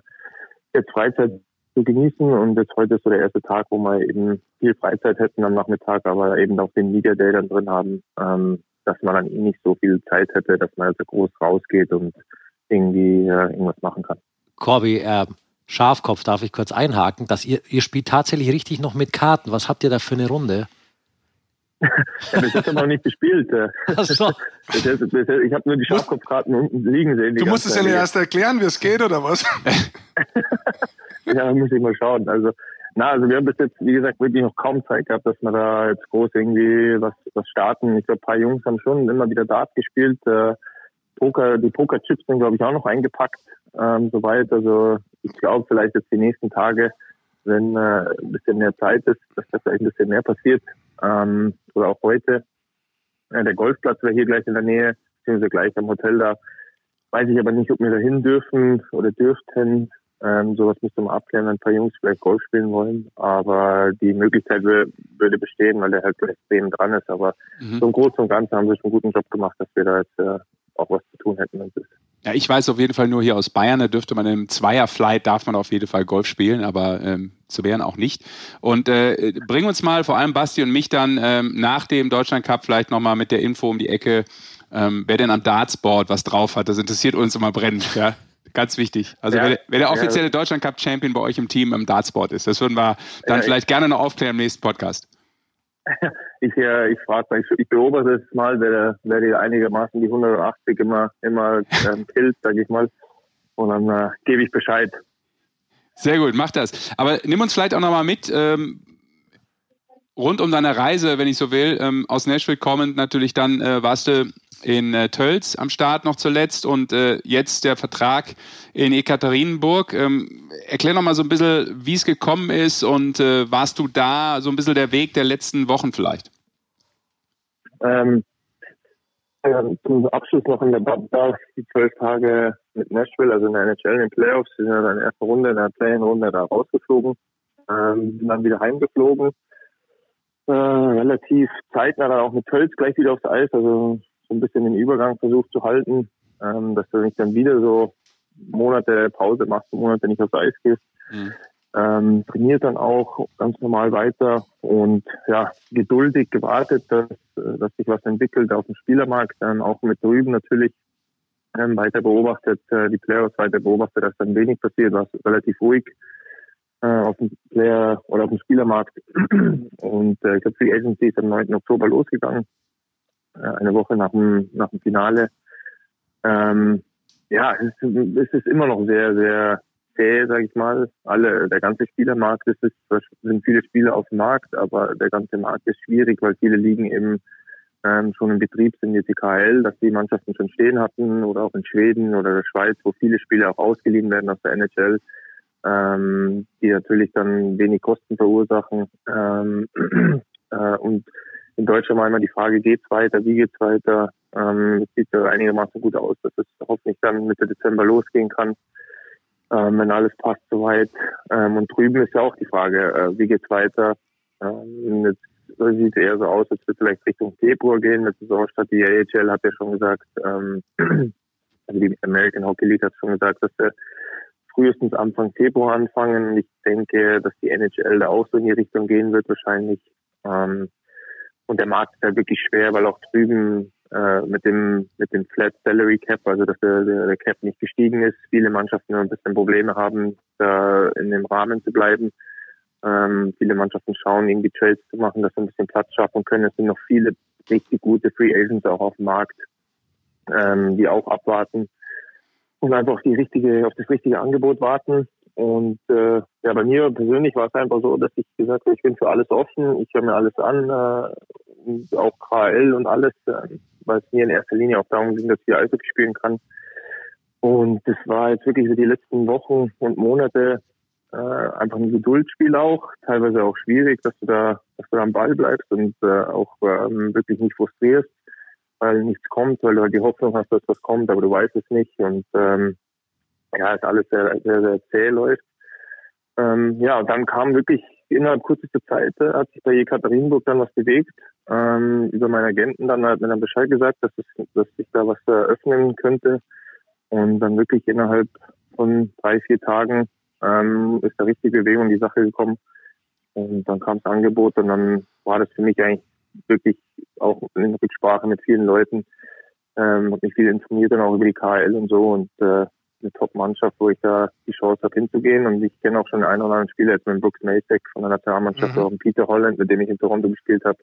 jetzt Freizeit zu genießen. Und jetzt heute ist so der erste Tag, wo wir eben viel Freizeit hätten am Nachmittag, aber eben auch den Media Day dann drin haben, ähm, dass man dann eh nicht so viel Zeit hätte, dass man also groß rausgeht und irgendwie äh, irgendwas machen kann. Corby, äh, Schafkopf, darf ich kurz einhaken, dass ihr, ihr spielt tatsächlich richtig noch mit Karten. Was habt ihr da für eine Runde? Ja, bis jetzt haben wir noch nicht gespielt. Ach so. ich habe nur die Schafkopfkarten unten liegen sehen. Du musst es ja erst erklären, wie es geht, oder was? [laughs] ja, muss ich mal schauen. Also, na, also wir haben bis jetzt, wie gesagt, wirklich noch kaum Zeit gehabt, dass wir da jetzt groß irgendwie was, was starten. Ich glaube, ein paar Jungs haben schon immer wieder Dart gespielt. Äh, Poker, die Poker-Chips sind, glaube ich, auch noch eingepackt, ähm, soweit. Also ich glaube, vielleicht jetzt die nächsten Tage, wenn äh, ein bisschen mehr Zeit ist, dass da vielleicht ein bisschen mehr passiert. Ähm, oder auch heute. Äh, der Golfplatz wäre hier gleich in der Nähe, beziehungsweise gleich am Hotel da. Weiß ich aber nicht, ob wir da hin dürfen oder dürften. Ähm, sowas müsste man abklären, wenn ein paar Jungs vielleicht Golf spielen wollen. Aber die Möglichkeit würde bestehen, weil der halt extrem dran ist. Aber mhm. so im Großen und Ganzen haben wir schon einen guten Job gemacht, dass wir da jetzt äh, auch was zu tun hätten. Ja, ich weiß auf jeden Fall nur hier aus Bayern, da dürfte man im Zweierflight darf man auf jeden Fall Golf spielen, aber ähm, zu Bären auch nicht. Und äh, bring uns mal, vor allem Basti und mich dann ähm, nach dem Deutschland Cup vielleicht nochmal mit der Info um die Ecke, ähm, wer denn am Dartsboard was drauf hat. Das interessiert uns immer brennend. Ja? Ganz wichtig. Also ja, wer, wer, der offizielle ja. Deutschland Cup Champion bei euch im Team am Dartsport ist, das würden wir dann ja, vielleicht gerne noch aufklären im nächsten Podcast. [laughs] ich, äh, ich frage mal, ich, ich, beobachte es mal, wer, wer die einigermaßen die 180 immer, immer ähm, killt, sage ich mal. Und dann äh, gebe ich Bescheid. Sehr gut, mach das. Aber nimm uns vielleicht auch nochmal mit, ähm, rund um deine Reise, wenn ich so will, ähm, aus Nashville kommend natürlich dann äh, warst du in äh, Tölz am Start noch zuletzt und äh, jetzt der Vertrag in Ekaterinburg. Ähm, erklär noch mal so ein bisschen, wie es gekommen ist und äh, warst du da so ein bisschen der Weg der letzten Wochen vielleicht? Ähm, zum Abschluss noch in der Babda die zwölf Tage mit Nashville, also in der NHL in den Playoffs, sind wir dann in der ersten Runde, in der Play-in-Runde da rausgeflogen, ähm, sind dann wieder heimgeflogen. Äh, relativ zeitnah dann auch mit Tölz gleich wieder aufs Eis, also so ein bisschen den Übergang versucht zu halten, ähm, dass du nicht dann wieder so Monate Pause machst, Monate nicht aufs Eis gehst. Mhm. Ähm, trainiert dann auch ganz normal weiter und ja, geduldig gewartet, dass, dass sich was entwickelt auf dem Spielermarkt, dann auch mit drüben natürlich ähm, weiter beobachtet, äh, die Playoffs weiter beobachtet, dass dann wenig passiert, war relativ ruhig äh, auf dem Player oder auf dem Spielermarkt. [clears throat] Und äh, ich glaube, die Agency ist am 9. Oktober losgegangen. Äh, eine Woche nach dem, nach dem Finale. Ähm, ja, es ist, es ist immer noch sehr, sehr zäh, sage ich mal. Alle, der ganze Spielermarkt, es ist, sind viele Spieler auf dem Markt, aber der ganze Markt ist schwierig, weil viele liegen eben ähm, schon im Betrieb sind jetzt die KL, dass die Mannschaften schon stehen hatten oder auch in Schweden oder der Schweiz, wo viele Spieler auch ausgeliehen werden aus der NHL, ähm, die natürlich dann wenig Kosten verursachen. Ähm, [clears throat] äh, und in Deutschland war immer die Frage, geht's weiter, wie geht's weiter? Ähm, es sieht ja einigermaßen gut aus, dass es hoffentlich dann Mitte Dezember losgehen kann, ähm, wenn alles passt soweit. Ähm, und drüben ist ja auch die Frage, äh, wie geht's weiter? Ähm, jetzt sieht es eher so aus, als würde vielleicht Richtung Februar gehen mit Saisonstart. Die AHL hat ja schon gesagt, ähm, [clears throat] also die American Hockey League hat schon gesagt, dass wir frühestens Anfang Februar anfangen. Ich denke, dass die NHL da auch so in die Richtung gehen wird wahrscheinlich. Ähm, und der Markt ist halt wirklich schwer, weil auch drüben äh, mit dem mit dem Flat Salary Cap, also dass der, der, der Cap nicht gestiegen ist, viele Mannschaften ein bisschen Probleme haben, da in dem Rahmen zu bleiben. Ähm, viele Mannschaften schauen, irgendwie Trades zu machen, dass sie ein bisschen Platz schaffen können. Es sind noch viele richtig gute Free Agents auch auf dem Markt, ähm, die auch abwarten und einfach die richtige, auf das richtige Angebot warten. Und äh, ja, bei mir persönlich war es einfach so, dass ich gesagt habe, ich bin für alles offen, ich höre mir alles an, äh, auch KL und alles, äh, weil es mir in erster Linie auch darum ging, dass ich Eishockey spielen kann. Und das war jetzt wirklich so die letzten Wochen und Monate äh, einfach ein Geduldsspiel auch, teilweise auch schwierig, dass du da, dass du da am Ball bleibst und äh, auch ähm, wirklich nicht frustrierst, weil nichts kommt, weil du halt die Hoffnung hast, dass was kommt, aber du weißt es nicht und ähm, ja, es alles sehr, sehr, sehr zäh läuft. Ähm, ja, und dann kam wirklich innerhalb kürzester Zeit, äh, hat sich bei Jekaterinburg dann was bewegt. Ähm, über meinen Agenten dann hat mir dann Bescheid gesagt, dass, es, dass sich da was eröffnen könnte. Und dann wirklich innerhalb von drei, vier Tagen ähm, ist da richtig Bewegung in die Sache gekommen. Und dann kam das Angebot und dann war das für mich eigentlich wirklich auch in Rücksprache mit vielen Leuten. Ähm, habe mich viel informiert dann auch über die KL und so und äh, eine Top-Mannschaft, wo ich da die Chance habe hinzugehen. Und ich kenne auch schon einen oder anderen Spieler, jetzt mit Brooks Masek von der Nationalmannschaft, mhm. auch Peter Holland, mit dem ich in Toronto gespielt habe.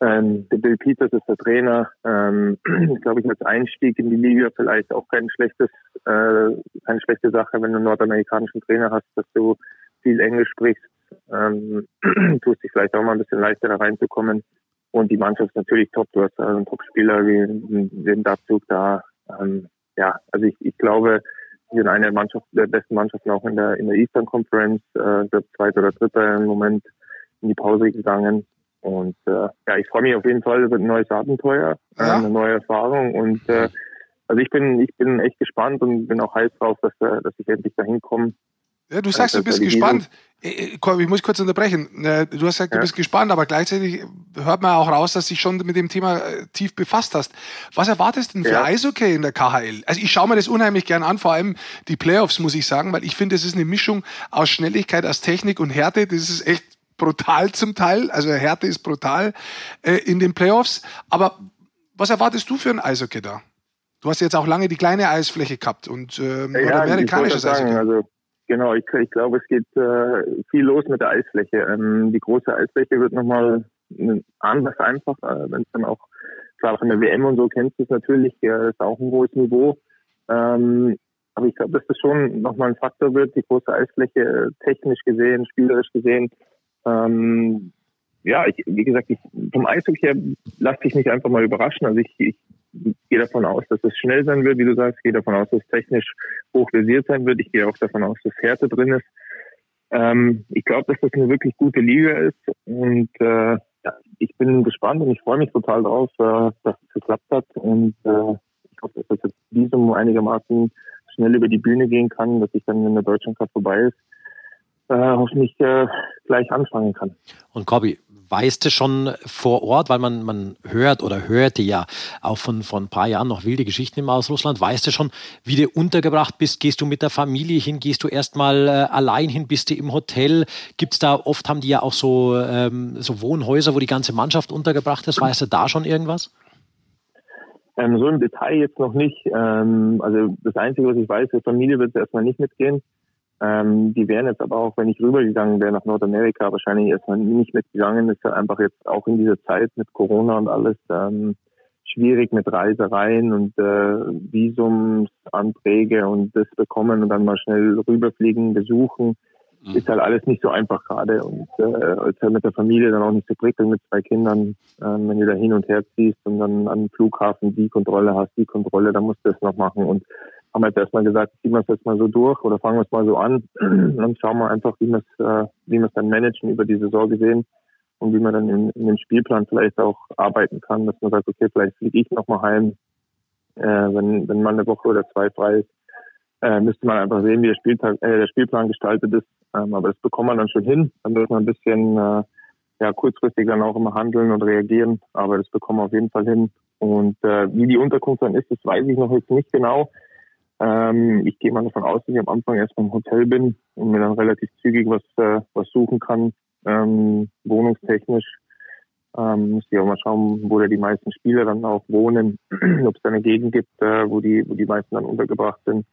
Ähm, der Bill Peters ist der Trainer. Ähm, [clears throat] glaube ich, als Einstieg in die Liga vielleicht auch kein schlechtes, äh, keine schlechte Sache, wenn du einen nordamerikanischen Trainer hast, dass du viel Englisch sprichst. Ähm, [clears throat] tust dich vielleicht auch mal ein bisschen leichter da reinzukommen. Und die Mannschaft ist natürlich top. Du hast einen Top-Spieler wie den Datsuk da. Ähm, ja, also ich, ich glaube, wir sind eine Mannschaft, der besten Mannschaften auch in der, in der Eastern Conference. Äh, der zweite oder dritte im Moment in die Pause gegangen. Und äh, ja, ich freue mich auf jeden Fall über ein neues Abenteuer, äh, ja. eine neue Erfahrung. Und äh, also ich bin, ich bin echt gespannt und bin auch heiß drauf, dass, äh, dass ich endlich dahin komme. Ja, du sagst, du bist gespannt. Ich muss kurz unterbrechen. Du hast gesagt, du ja. bist gespannt, aber gleichzeitig hört man auch raus, dass du dich schon mit dem Thema äh, tief befasst hast. Was erwartest du denn für ja. Eishockey in der KHL? Also ich schaue mir das unheimlich gern an, vor allem die Playoffs, muss ich sagen, weil ich finde, es ist eine Mischung aus Schnelligkeit, aus Technik und Härte. Das ist echt brutal zum Teil. Also Härte ist brutal äh, in den Playoffs. Aber was erwartest du für ein Eishockey da? Du hast jetzt auch lange die kleine Eisfläche gehabt und äh, ja, amerikanisches Eishockey. Also Genau, ich, ich glaube, es geht äh, viel los mit der Eisfläche. Ähm, die große Eisfläche wird nochmal anders einfach, äh, wenn es dann auch, klar, auch in der WM und so kennst du es natürlich, ja, ist auch ein hohes Niveau. Ähm, aber ich glaube, dass das schon nochmal ein Faktor wird, die große Eisfläche äh, technisch gesehen, spielerisch gesehen. Ähm, ja, ich, wie gesagt, ich, vom Eishockey her lasse ich mich einfach mal überraschen. Also ich, ich gehe davon aus, dass es schnell sein wird, wie du sagst. Ich gehe davon aus, dass es technisch hochversiert sein wird. Ich gehe auch davon aus, dass Härte drin ist. Ähm, ich glaube, dass das eine wirklich gute Liga ist und äh, ja, ich bin gespannt und ich freue mich total drauf, äh, dass es geklappt hat und äh, ich hoffe, dass das Visum einigermaßen schnell über die Bühne gehen kann, dass ich dann, wenn der Deutschland Cup vorbei ist, äh, hoffentlich äh, gleich anfangen kann. Und Corby, weißt du schon vor Ort, weil man, man hört oder hörte ja auch von, von ein paar Jahren noch wilde Geschichten immer aus Russland, weißt du schon, wie du untergebracht bist? Gehst du mit der Familie hin? Gehst du erstmal äh, allein hin? Bist du im Hotel? Gibt es da, oft haben die ja auch so, ähm, so Wohnhäuser, wo die ganze Mannschaft untergebracht ist. Weißt du da schon irgendwas? Ähm, so im Detail jetzt noch nicht. Ähm, also das Einzige, was ich weiß, die Familie wird erstmal nicht mitgehen. Ähm, die wären jetzt aber auch, wenn ich rübergegangen wäre nach Nordamerika, wahrscheinlich erstmal nicht mitgegangen. Das ist ja einfach jetzt auch in dieser Zeit mit Corona und alles ähm, schwierig mit Reisereien und äh, Visumsanträge und das bekommen und dann mal schnell rüberfliegen, besuchen. Mhm. Ist halt alles nicht so einfach gerade und äh, ist halt mit der Familie dann auch nicht so prickelnd mit zwei Kindern, äh, wenn du da hin und her ziehst und dann an Flughafen die Kontrolle hast, die Kontrolle, dann musst du das noch machen und haben jetzt erstmal gesagt, ziehen wir es jetzt mal so durch oder fangen wir es mal so an. [clears throat] Dann schauen wir einfach, wie wir es, äh, wie wir es dann managen über die Saison gesehen und wie man dann in, in den Spielplan vielleicht auch arbeiten kann, dass man sagt, okay, vielleicht fliege ich nochmal heim, äh, wenn, wenn man eine Woche oder zwei frei ist. Äh, müsste man einfach sehen, wie der, Spieltag, äh, der Spielplan gestaltet ist. Ähm, aber das bekommt man dann schon hin. Dann wird man ein bisschen äh, ja, kurzfristig dann auch immer handeln und reagieren. Aber das bekommen wir auf jeden Fall hin. Und äh, wie die Unterkunft dann ist, das weiß ich noch jetzt nicht genau. Ähm, ich gehe mal davon aus, dass ich am Anfang erstmal im Hotel bin und mir dann relativ zügig was, äh, was suchen kann, ähm, wohnungstechnisch. Ähm, muss ich auch mal schauen, wo da die meisten Spieler dann auch wohnen, [clears throat] ob es da eine Gegend gibt, äh, wo die, wo die meisten dann untergebracht sind.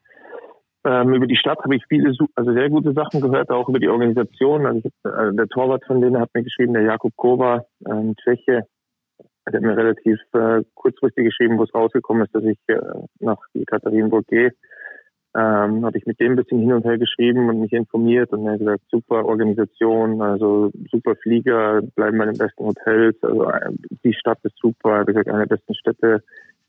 Ähm, über die Stadt habe ich viele, also sehr gute Sachen gehört, auch über die Organisation. Also ich, äh, der Torwart von denen hat mir geschrieben, der Jakub Kova, äh, Tscheche, er hat mir relativ äh, kurzfristig geschrieben, wo es rausgekommen ist, dass ich äh, nach Katharinenburg gehe. Ähm, habe ich mit dem ein bisschen hin und her geschrieben und mich informiert und er hat gesagt, super Organisation, also super Flieger, bleiben bei den besten Hotels, also äh, die Stadt ist super, er hat gesagt, eine der besten Städte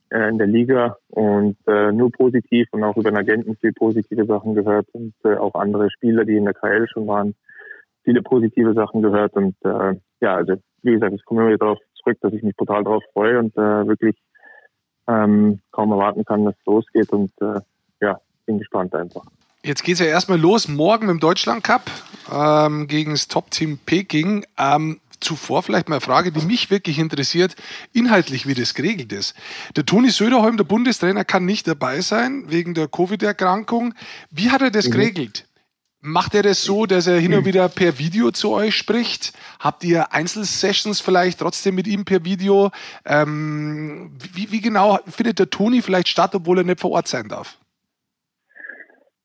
äh, in der Liga und äh, nur positiv und auch über den Agenten viel positive Sachen gehört und äh, auch andere Spieler, die in der KL schon waren, viele positive Sachen gehört und äh, ja, also wie gesagt, ich komme immer wieder darauf zurück, dass ich mich total darauf freue und äh, wirklich ähm, kaum erwarten kann, dass es losgeht und äh, ja, bin gespannt einfach. Jetzt geht es ja erstmal los, morgen im Deutschland Cup ähm, gegen das Top-Team Peking. Ähm, zuvor vielleicht mal eine Frage, die mich wirklich interessiert, inhaltlich, wie das geregelt ist. Der Toni Söderholm, der Bundestrainer, kann nicht dabei sein wegen der Covid-Erkrankung. Wie hat er das mhm. geregelt? Macht er das so, dass er hin und wieder per Video zu euch spricht? Habt ihr Einzelsessions vielleicht trotzdem mit ihm per Video? Ähm, wie, wie, genau findet der Toni vielleicht statt, obwohl er nicht vor Ort sein darf?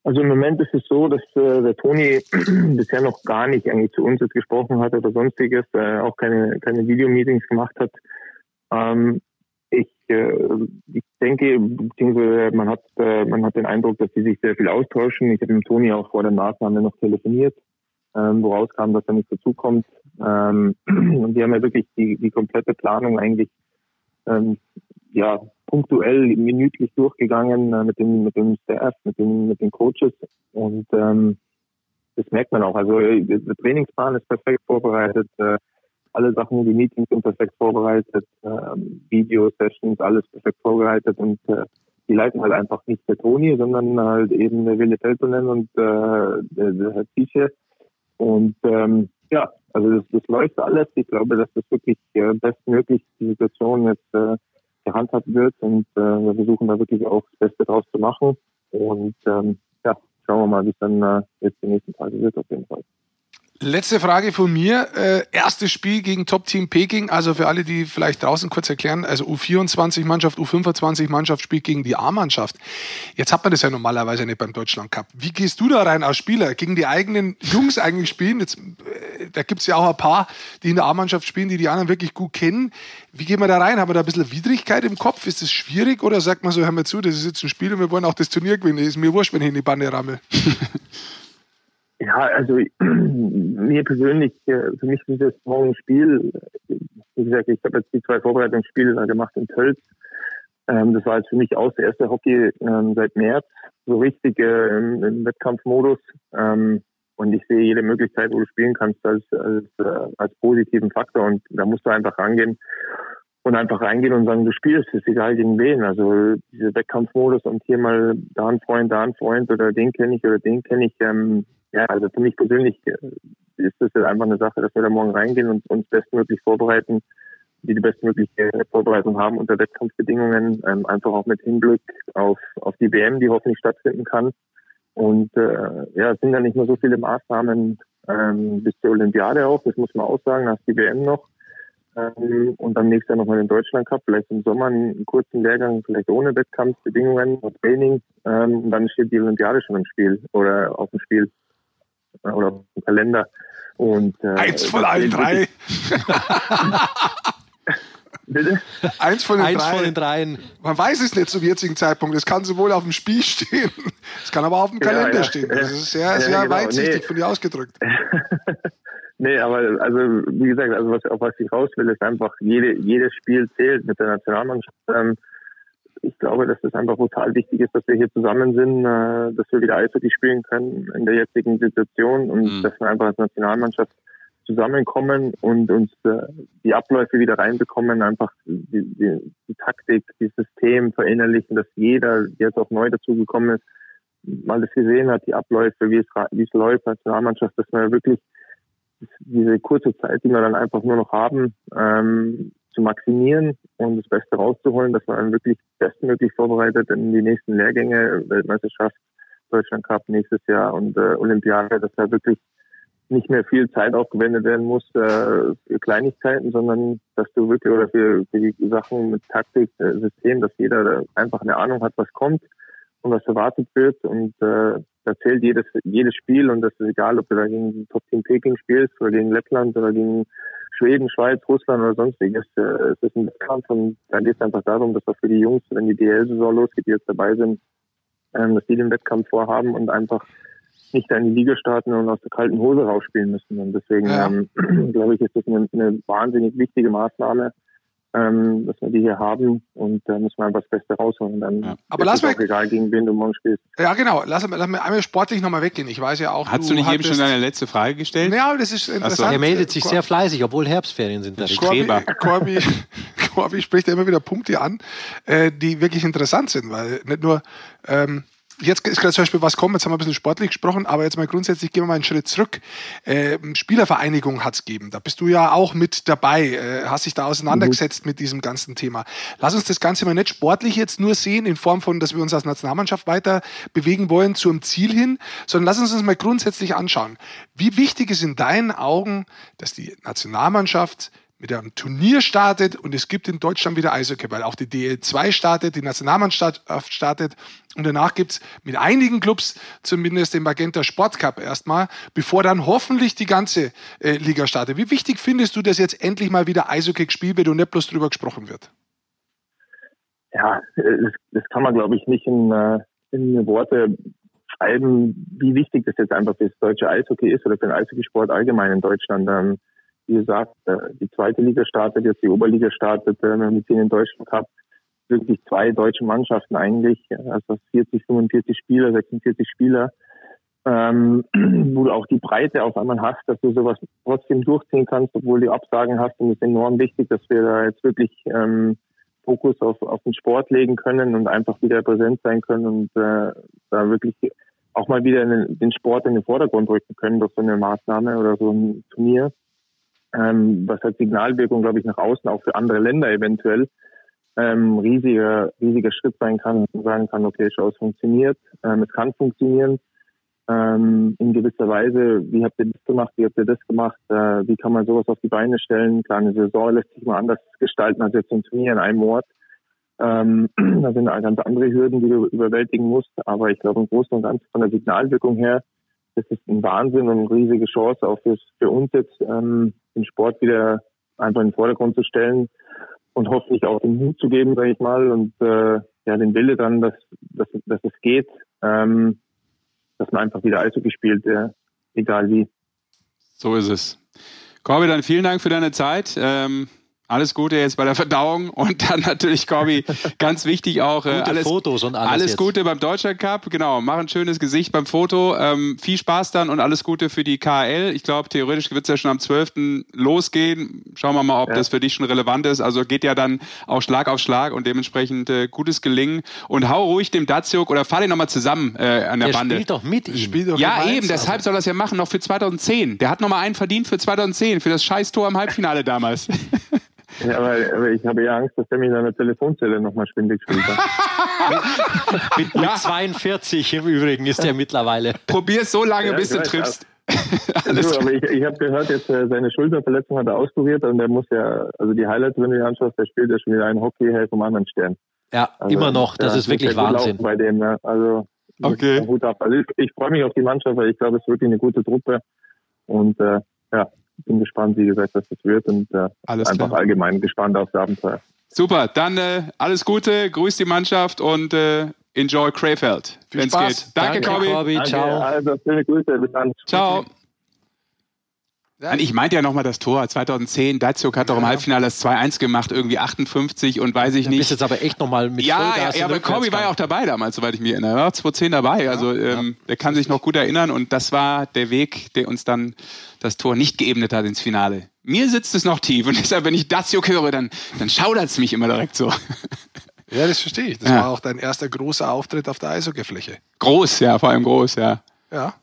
Also im Moment ist es so, dass äh, der Toni [clears throat] bisher noch gar nicht eigentlich zu uns jetzt gesprochen hat oder sonstiges, äh, auch keine, keine Videomeetings gemacht hat. Ähm, ich, äh, ich denke, man hat, äh, man hat den Eindruck, dass sie sich sehr viel austauschen. Ich habe mit Toni auch vor der Maßnahme noch telefoniert, ähm, woraus kam, dass er nicht dazukommt. Ähm, [clears throat] und die haben ja wirklich die, die komplette Planung eigentlich ähm, ja, punktuell, minütlich durchgegangen äh, mit dem, mit dem Staff, mit den, mit den Coaches und ähm, das merkt man auch. Also äh, der Trainingsplan ist perfekt vorbereitet, äh, alle Sachen, die Meetings sind perfekt vorbereitet, äh, Video-Sessions, alles perfekt vorbereitet und äh, die leiten halt einfach nicht der Toni, sondern halt eben der Wille Peltonen und äh, der, der Herr Tische. Und ähm, ja, also das, das läuft alles. Ich glaube, dass das wirklich äh, bestmöglich die Situation jetzt äh, gehandhabt wird und äh, wir versuchen da wirklich auch das Beste draus zu machen. Und ähm, ja, schauen wir mal, wie es dann äh, jetzt die nächsten Tage wird auf jeden Fall. Letzte Frage von mir. Äh, erstes Spiel gegen Top-Team Peking. Also für alle, die vielleicht draußen kurz erklären, also U24-Mannschaft, U25-Mannschaft spielt gegen die A-Mannschaft. Jetzt hat man das ja normalerweise nicht beim Deutschland Cup. Wie gehst du da rein als Spieler? Gegen die eigenen Jungs eigentlich spielen? Jetzt, äh, da gibt's ja auch ein paar, die in der A-Mannschaft spielen, die die anderen wirklich gut kennen. Wie geht man da rein? Haben wir da ein bisschen Widrigkeit im Kopf? Ist das schwierig? Oder sagt man so, hör mal zu, das ist jetzt ein Spiel und wir wollen auch das Turnier gewinnen. Ist mir wurscht, wenn ich in die Bande rammel. [laughs] Ja, also [clears throat] mir persönlich, äh, für mich ist das morgen ein Spiel. Wie gesagt, ich habe jetzt die zwei Vorbereitungsspiele gemacht in Tölz. Ähm, das war jetzt für mich auch das erste Hockey ähm, seit März, so richtig äh, im, Wettkampfmodus. Ähm, und ich sehe jede Möglichkeit, wo du spielen kannst, als, als, äh, als positiven Faktor. Und da musst du einfach rangehen und einfach reingehen und sagen, du spielst, ist egal gegen wen. Also dieser Wettkampfmodus und hier mal da ein Freund, da ein Freund oder den kenne ich oder den kenne ich, ähm, ja, also für mich persönlich äh, ist das jetzt einfach eine Sache, dass wir da morgen reingehen und uns bestmöglich vorbereiten, die die bestmögliche Vorbereitung haben unter Wettkampfbedingungen, ähm, einfach auch mit Hinblick auf, auf die WM, die hoffentlich stattfinden kann. Und äh, ja, es sind ja nicht mehr so viele Maßnahmen ähm, bis zur Olympiade auch, das muss man auch sagen, nach die WM noch. Ähm, und dann nächstes Jahr nochmal den Deutschland Cup, vielleicht im Sommer einen kurzen Lehrgang, vielleicht ohne Wettkampfbedingungen und Training. Ähm, und dann steht die Olympiade schon im Spiel oder auf dem Spiel oder im Kalender. Und, äh, Eins von allen drei. [laughs] Bitte? Eins von den Eins drei. von den dreien. Man weiß es nicht zum jetzigen Zeitpunkt. Es kann sowohl auf dem Spiel stehen, [laughs] es kann aber auf dem Kalender ja, ja. stehen. Das ist sehr, ja, sehr genau. weitsichtig nee. von dir ausgedrückt. [laughs] nee, aber also wie gesagt, also was, auf was ich raus will, ist einfach, jede, jedes Spiel zählt mit der Nationalmannschaft. Ähm, ich glaube, dass das einfach total wichtig ist, dass wir hier zusammen sind, äh, dass wir wieder Eishockey spielen können in der jetzigen Situation und mhm. dass wir einfach als Nationalmannschaft zusammenkommen und uns äh, die Abläufe wieder reinbekommen, einfach die, die, die Taktik, das System verinnerlichen, dass jeder, der jetzt auch neu dazugekommen ist, mal das gesehen hat, die Abläufe, wie es, wie es läuft, Nationalmannschaft, dass wir wirklich diese kurze Zeit, die wir dann einfach nur noch haben, ähm, zu maximieren und das Beste rauszuholen, dass man dann wirklich bestmöglich vorbereitet in die nächsten Lehrgänge, Weltmeisterschaft, Deutschland Cup nächstes Jahr und äh, Olympiade, dass da wirklich nicht mehr viel Zeit aufgewendet werden muss äh, für Kleinigkeiten, sondern dass du wirklich oder für, für die Sachen mit Taktik, äh, System, dass jeder einfach eine Ahnung hat, was kommt und was erwartet wird und äh, da zählt jedes jedes Spiel und das ist egal, ob du da gegen Top Team Peking spielst oder gegen Lettland oder gegen Schweden, Schweiz, Russland oder sonstiges. Äh, es ist ein Wettkampf und da geht es einfach darum, dass wir für die Jungs, wenn die DL-Saison losgeht, die jetzt dabei sind, ähm, dass die den Wettkampf vorhaben und einfach nicht in die Liga starten und aus der kalten Hose rausspielen müssen. Und deswegen ja. ähm, [clears throat] glaube ich, ist das eine, eine wahnsinnig wichtige Maßnahme, ähm, dass wir die hier haben und da äh, müssen wir einfach das Beste rausholen. Dann ja. Aber lass mir egal gegen wen du morgen spielst. Ja, genau. Lass, lass mir einmal sportlich nochmal weggehen. Ich weiß ja auch. Hast du, du nicht eben schon deine letzte Frage gestellt? Ja, das ist interessant. So. Er meldet sich sehr fleißig, obwohl Herbstferien sind. Da. Corby, Corby, Corby spricht ja immer wieder Punkte an, äh, die wirklich interessant sind, weil nicht nur ähm, jetzt ist gerade zum Beispiel was kommen, jetzt haben wir ein bisschen sportlich gesprochen, aber jetzt mal grundsätzlich gehen wir mal einen Schritt zurück. Äh, Spielervereinigung hat es gegeben. Da bist du ja auch mit dabei, äh, hast dich da auseinandergesetzt mhm. mit diesem ganzen Thema. Lass uns das Ganze mal nicht sportlich jetzt nur sehen, in Form von, dass wir uns als Nationalmannschaft weiter bewegen wollen zum Ziel hin, sondern lass uns das mal grundsätzlich anschauen. Wie wichtig ist in deinen Augen, dass die Nationalmannschaft mit einem Turnier startet und es gibt in Deutschland wieder Eishockey, weil auch die DL2 startet, die Nationalmannschaft startet und danach gibt's mit einigen Clubs zumindest den Magenta Sport Cup erstmal, bevor dann hoffentlich die ganze äh, Liga startet. Wie wichtig findest du, dass jetzt endlich mal wieder Eishockey gespielt wird und nicht bloß drüber gesprochen wird? Ja, das, das kann man glaube ich nicht in, äh, in Worte schreiben, wie wichtig das jetzt einfach für das deutsche Eishockey ist oder für den Eishockeysport allgemein in Deutschland. Ähm, wie gesagt, äh, die zweite Liga startet, jetzt die Oberliga startet, äh, mit den Deutschen Cup wirklich zwei deutsche Mannschaften eigentlich, also 40, 45 Spieler, 46 Spieler, ähm, [clears throat] wo du auch die Breite auf einmal hast, dass du sowas trotzdem durchziehen kannst, obwohl du Absagen hast. Und es ist enorm wichtig, dass wir da jetzt wirklich ähm, Fokus auf, auf den Sport legen können und einfach wieder präsent sein können und äh, da wirklich auch mal wieder den, den Sport in den Vordergrund rücken können durch so eine Maßnahme oder so ein Turnier ähm, was hat Signalwirkung, glaube ich, nach außen auch für andere Länder eventuell ähm, riesiger, riesiger Schritt sein kann und sagen kann, okay, schau, es funktioniert, ähm, es kann funktionieren. Ähm, in gewisser Weise, wie habt ihr das gemacht, wie habt ihr das gemacht, äh, wie kann man sowas auf die Beine stellen? Klar, eine Saison lässt sich mal anders gestalten als jetzt ein Turnier in einem Ort. Ähm, [clears throat] da sind ganz andere Hürden, die du überwältigen musst, aber ich glaube im Großen und Ganzen von der Signalwirkung her das ist ein Wahnsinn und eine riesige Chance auch für, für uns jetzt, ähm, den Sport wieder einfach in den Vordergrund zu stellen und hoffentlich auch den Mut zu geben, sage ich mal, und äh, ja, den Wille dann, dass, dass, dass es geht, ähm, dass man einfach wieder Eishockey spielt, äh, egal wie. So ist es. Corby, dann vielen Dank für deine Zeit. Ähm, alles Gute jetzt bei der Verdauung und dann natürlich, Corby, ganz wichtig auch äh, alles, Fotos und alles, alles Gute beim Deutschland Cup. Genau, mach ein schönes Gesicht beim Foto. Ähm, viel Spaß dann und alles Gute für die KL. Ich glaube, theoretisch wird es ja schon am 12. losgehen. Schauen wir mal, ob ja. das für dich schon relevant ist. Also geht ja dann auch Schlag auf Schlag und dementsprechend äh, gutes Gelingen. Und hau ruhig dem Datsjuk oder fahr den nochmal zusammen äh, an der, der Bande. spielt doch mit ihm. Spielt doch ja, eben. Deshalb soll er das ja machen, noch für 2010. Der hat nochmal einen verdient für 2010, für das Scheiß-Tor im Halbfinale damals. [laughs] Ja, aber, aber, ich habe ja Angst, dass der mich in einer Telefonzelle nochmal schwindig spielt. [laughs] mit, mit ja. 42 im Übrigen ist er mittlerweile. Probier so lange, ja, bis du triffst. [laughs] also, aber ich, ich habe gehört, jetzt äh, seine Schulterverletzung hat er auskuriert und der muss ja, also die Highlights, wenn du dir anschaust, der spielt ja schon wieder ein Hockey vom anderen Stern. Ja, also, immer noch. Das ja, ist wirklich Wahnsinn. Bei dem, ne? Also, okay. Hut ab. Also ich, ich freue mich auf die Mannschaft, weil ich glaube, es ist wirklich eine gute Truppe. Und äh, ja, bin gespannt, wie gesagt, was das wird und äh, einfach klar. allgemein gespannt aufs Abenteuer. Super, dann äh, alles Gute, grüß die Mannschaft und äh, enjoy Krefeld, wenn es geht. Danke, Danke Corby. Ciao. Also, schöne Grüße, bis dann. Ciao. Ja. Ich meinte ja nochmal das Tor 2010. Datsuk hat ja. doch im Halbfinale das 2-1 gemacht, irgendwie 58 und weiß ich da nicht. bist jetzt aber echt nochmal mit Ja, Vollgas ja, ja aber Corby war ja auch dabei damals, soweit ich mich erinnere. Er war 2010 dabei. Ja. Also ähm, der kann sich noch gut erinnern und das war der Weg, der uns dann das Tor nicht geebnet hat ins Finale. Mir sitzt es noch tief und [laughs] deshalb, wenn ich Datsuk höre, dann, dann schaudert es mich immer direkt so. [laughs] Ja, das verstehe ich. Das war auch dein erster großer Auftritt auf der Eishockeyfläche. Groß, ja, vor allem groß, ja. Ja,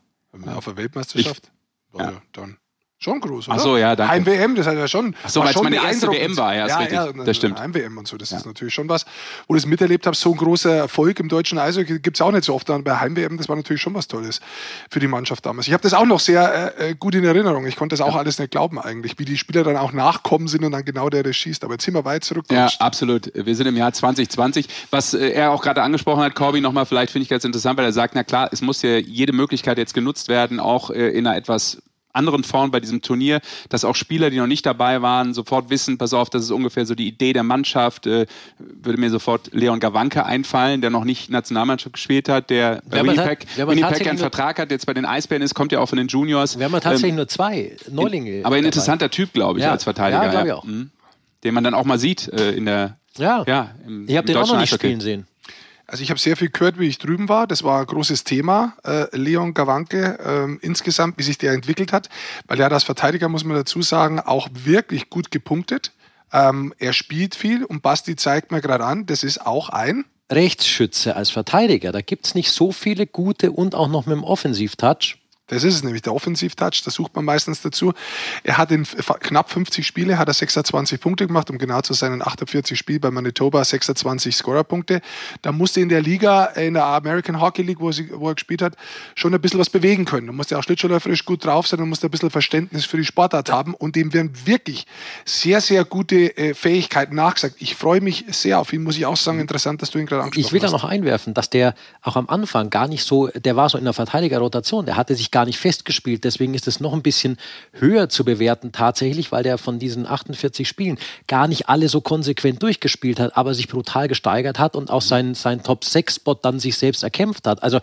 auf der Weltmeisterschaft. Ich, ja. dann Schon groß, oder? Ach so, ja, danke. Heim-WM, das hat ja schon. Ach so, weil es meine erste WM war, ja, ja, ja das stimmt. Heim-WM und so, das ja. ist natürlich schon was, wo du es miterlebt hast. So ein großer Erfolg im deutschen Eishockey gibt es auch nicht so oft. Und bei Heim-WM, das war natürlich schon was Tolles für die Mannschaft damals. Ich habe das auch noch sehr äh, äh, gut in Erinnerung. Ich konnte das auch alles nicht glauben eigentlich, wie die Spieler dann auch nachkommen sind und dann genau der, der schießt. Aber jetzt sind wir weit zurück. Ja, absolut. Wir sind im Jahr 2020. Was äh, er auch gerade angesprochen hat, Corby, nochmal, vielleicht finde ich ganz interessant, weil er sagt, na klar, es muss ja jede Möglichkeit jetzt genutzt werden, auch äh, in einer etwas anderen Formen bei diesem Turnier, dass auch Spieler, die noch nicht dabei waren, sofort wissen, pass auf, das ist ungefähr so die Idee der Mannschaft. Äh, würde mir sofort Leon Gawanke einfallen, der noch nicht Nationalmannschaft gespielt hat, der bei Winnipeg, hat, Winnipeg einen Vertrag hat, jetzt bei den Eisbären ist, kommt ja auch von den Juniors. Wir haben ja tatsächlich ähm, nur zwei Neulinge. aber ein interessanter Typ, glaube ich, ja. als Verteidiger. Ja, glaube ich auch. Mhm. Den man dann auch mal sieht äh, in der ja. ja im, ich habe den auch noch nicht spielen sehen. Also ich habe sehr viel gehört, wie ich drüben war. Das war ein großes Thema. Äh, Leon Gawanke ähm, insgesamt, wie sich der entwickelt hat, weil er als Verteidiger, muss man dazu sagen, auch wirklich gut gepunktet. Ähm, er spielt viel und Basti zeigt mir gerade an, das ist auch ein Rechtsschütze als Verteidiger. Da gibt es nicht so viele gute und auch noch mit dem Offensivtouch. Das ist es nämlich, der Offensivtouch, das sucht man meistens dazu. Er hat in knapp 50 Spiele, hat er 26 Punkte gemacht, um genau zu sein, in 48 Spielen bei Manitoba 26 Scorerpunkte. Da musste in der Liga, in der American Hockey League, wo, sie, wo er gespielt hat, schon ein bisschen was bewegen können. Du musst ja auch schlittschuhläuferisch gut drauf sein und musst ein bisschen Verständnis für die Sportart haben und dem werden wirklich sehr, sehr gute äh, Fähigkeiten nachgesagt. Ich freue mich sehr auf ihn, muss ich auch sagen. Interessant, dass du ihn gerade angesprochen hast. Ich will da noch einwerfen, dass der auch am Anfang gar nicht so, der war so in der Verteidigerrotation, der hatte sich gar nicht festgespielt. Deswegen ist es noch ein bisschen höher zu bewerten tatsächlich, weil der von diesen 48 Spielen gar nicht alle so konsequent durchgespielt hat, aber sich brutal gesteigert hat und auch seinen, seinen Top-6-Spot dann sich selbst erkämpft hat. Also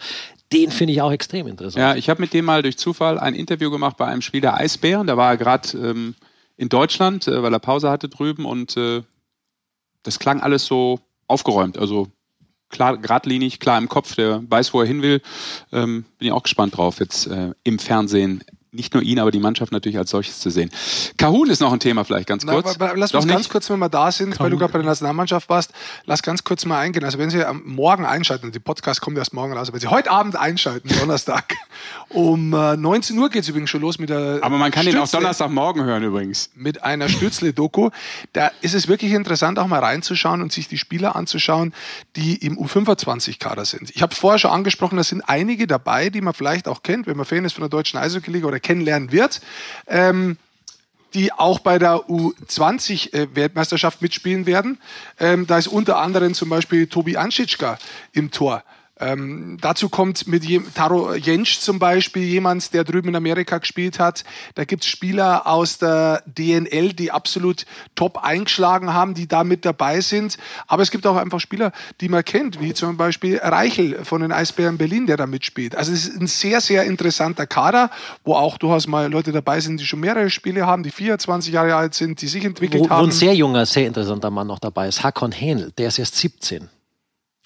den finde ich auch extrem interessant. Ja, ich habe mit dem mal durch Zufall ein Interview gemacht bei einem Spiel der Eisbären. Da war er gerade ähm, in Deutschland, äh, weil er Pause hatte drüben und äh, das klang alles so aufgeräumt. Also klar, geradlinig, klar im Kopf, der weiß, wo er hin will. Ähm, bin ich auch gespannt drauf, jetzt äh, im Fernsehen nicht nur ihn, aber die Mannschaft natürlich als solches zu sehen. Kahun ist noch ein Thema vielleicht ganz kurz. Na, lass uns ganz kurz, wenn wir da sind, Kahun. weil du gerade bei der Nationalmannschaft warst, lass ganz kurz mal eingehen. Also wenn Sie am Morgen einschalten, die Podcast kommt erst morgen raus, wenn Sie heute Abend einschalten, [laughs] Donnerstag, um äh, 19 Uhr geht es übrigens schon los mit der Aber man kann Stützle, den auch Donnerstagmorgen hören übrigens. Mit einer Stützle-Doku. Da ist es wirklich interessant, auch mal reinzuschauen und sich die Spieler anzuschauen, die im U25-Kader sind. Ich habe vorher schon angesprochen, da sind einige dabei, die man vielleicht auch kennt, wenn man Fan ist von der deutschen Eishockey-Liga oder kennenlernen wird. Ähm, die auch bei der U20-Weltmeisterschaft äh, mitspielen werden. Ähm, da ist unter anderem zum Beispiel Tobi Anschitschka im Tor. Ähm, dazu kommt mit Taro Jentsch zum Beispiel jemand, der drüben in Amerika gespielt hat. Da gibt es Spieler aus der DNL, die absolut top eingeschlagen haben, die da mit dabei sind. Aber es gibt auch einfach Spieler, die man kennt, wie zum Beispiel Reichel von den Eisbären Berlin, der da mitspielt. Also es ist ein sehr, sehr interessanter Kader, wo auch durchaus mal Leute dabei sind, die schon mehrere Spiele haben, die 24 Jahre alt sind, die sich entwickelt wo, haben. Wo ein sehr junger, sehr interessanter Mann noch dabei ist, Hakon Hähnel, der ist erst 17.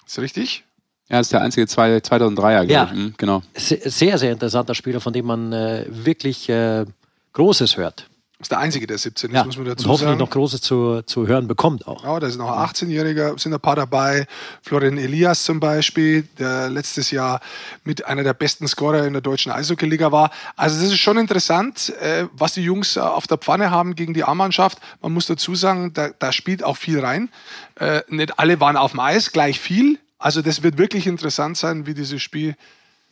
Ist richtig? Ja, ist der einzige 2003er, ja. ich. Mhm, genau. Sehr, sehr interessanter Spieler, von dem man äh, wirklich äh, Großes hört. Ist der einzige, der 17 ist, ja. muss man dazu und hoffentlich sagen. noch Großes zu, zu hören bekommt auch. Ja, da ist noch ein 18-Jähriger, sind ein paar dabei. Florian Elias zum Beispiel, der letztes Jahr mit einer der besten Scorer in der deutschen Eishockey-Liga war. Also das ist schon interessant, äh, was die Jungs äh, auf der Pfanne haben gegen die A-Mannschaft. Man muss dazu sagen, da, da spielt auch viel rein. Äh, nicht alle waren auf dem Eis, gleich viel. Also das wird wirklich interessant sein, wie dieses Spiel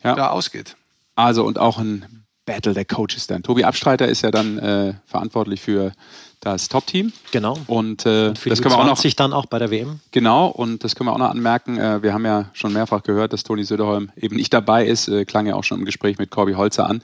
ja. da ausgeht. Also und auch ein Battle der Coaches dann. Tobi Abstreiter ist ja dann äh, verantwortlich für das Top-Team. Genau. Und, äh, und das können wir auch noch dann auch bei der WM. Genau. Und das können wir auch noch anmerken. Äh, wir haben ja schon mehrfach gehört, dass Toni Söderholm eben nicht dabei ist. Äh, klang ja auch schon im Gespräch mit Corby Holzer an.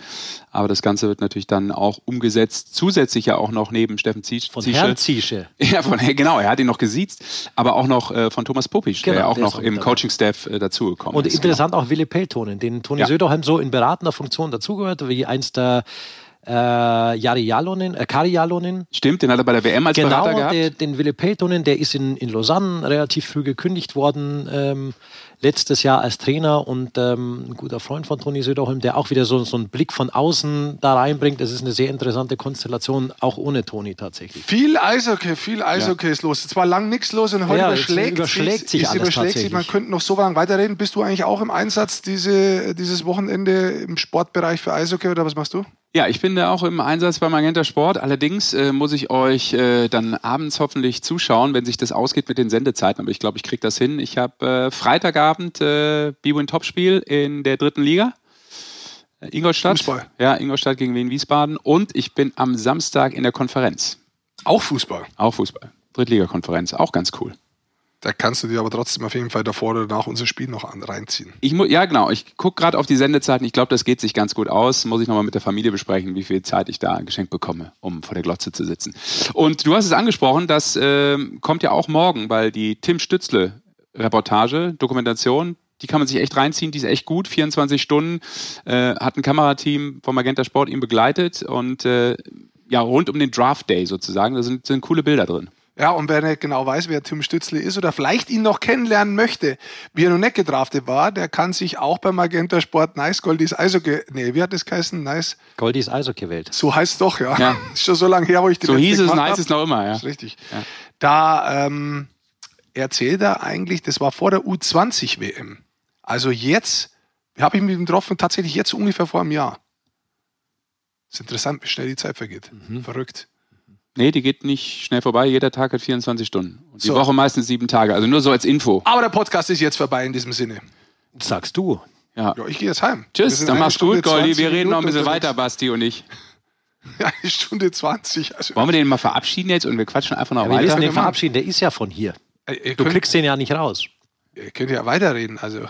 Aber das Ganze wird natürlich dann auch umgesetzt. Zusätzlich ja auch noch neben Steffen Ziesche. Von Herrn Ziesche. [laughs] Ja, von, genau. Er hat ihn noch gesiezt. Aber auch noch äh, von Thomas Popisch, genau, der ja auch noch im Coaching-Staff äh, dazugekommen ist. Und interessant genau. auch Wille Peltonen, den Toni ja. Söderholm so in beratender Funktion dazugehört, wie eins der äh, Jari Jalonen, äh, Kari Jalonen. Stimmt, den hat er bei der WM als genau, Berater gehabt. Genau, den Wille Peltonen, der ist in, in Lausanne relativ früh gekündigt worden. Ähm, letztes Jahr als Trainer und ähm, ein guter Freund von Toni Söderholm, der auch wieder so, so einen Blick von außen da reinbringt. Das ist eine sehr interessante Konstellation, auch ohne Toni tatsächlich. Viel Eishockey, viel Eishockey ja. ist los. Es war lang nichts los und heute ja, überschlägt, überschlägt sich, sich überschlägt sich. Man könnte noch so lange weiterreden. Bist du eigentlich auch im Einsatz diese, dieses Wochenende im Sportbereich für Eishockey oder was machst du? Ja, ich bin da auch im Einsatz beim Magenta Sport. Allerdings äh, muss ich euch äh, dann abends hoffentlich zuschauen, wenn sich das ausgeht mit den Sendezeiten. Aber ich glaube, ich kriege das hin. Ich habe äh, Freitagabend äh, B-Win Topspiel in der dritten Liga. Äh, Ingolstadt. Fußball. Ja, Ingolstadt gegen Wien Wiesbaden. Und ich bin am Samstag in der Konferenz. Auch Fußball. Auch Fußball. Drittligakonferenz. Auch ganz cool. Da kannst du dir aber trotzdem auf jeden Fall davor oder nach unser Spiel noch an, reinziehen. Ich ja, genau. Ich gucke gerade auf die Sendezeiten. Ich glaube, das geht sich ganz gut aus. Muss ich nochmal mit der Familie besprechen, wie viel Zeit ich da geschenkt bekomme, um vor der Glotze zu sitzen. Und du hast es angesprochen, das äh, kommt ja auch morgen, weil die Tim Stützle Reportage, Dokumentation, die kann man sich echt reinziehen, die ist echt gut. 24 Stunden äh, hat ein Kamerateam vom Magenta Sport ihn begleitet und äh, ja, rund um den Draft Day sozusagen. Da sind, sind coole Bilder drin. Ja, und wer nicht genau weiß, wer Tim Stützle ist oder vielleicht ihn noch kennenlernen möchte, wie er noch nicht gedraftet war, der kann sich auch beim Magenta Sport Nice Goldies Eishockey, nee, wie hat das geheißen? Nice? Goldies Eishockey Welt. So heißt es doch, ja. ja. [laughs] Ist schon so lange her, wo ich die So hieß es, Nice ist noch immer, ja. ist richtig. Ja. Da ähm, erzählt er eigentlich, das war vor der U20 WM. Also jetzt, habe ich mich getroffen, tatsächlich jetzt ungefähr vor einem Jahr. ist interessant, wie schnell die Zeit vergeht. Mhm. Verrückt. Nee, die geht nicht schnell vorbei. Jeder Tag hat 24 Stunden. Und die So. Woche meistens sieben Tage. Also nur so als Info. Aber der Podcast ist jetzt vorbei in diesem Sinne. Sagst du. Ja. Ja, ich gehe jetzt heim. Wir Tschüss, dann mach's Stunde gut, Goldi. 20 Wir reden noch ein Minuten bisschen unterwegs. weiter, Basti und ich. [laughs] Eine Stunde 20. Also, Wollen wir den mal verabschieden jetzt und wir quatschen einfach noch Ja, wir weiter? müssen den wir verabschieden, der ist ja von hier. Ey, ihr, Du könnt, kriegst den ja nicht raus. ihr könnt ja weiterreden. Also,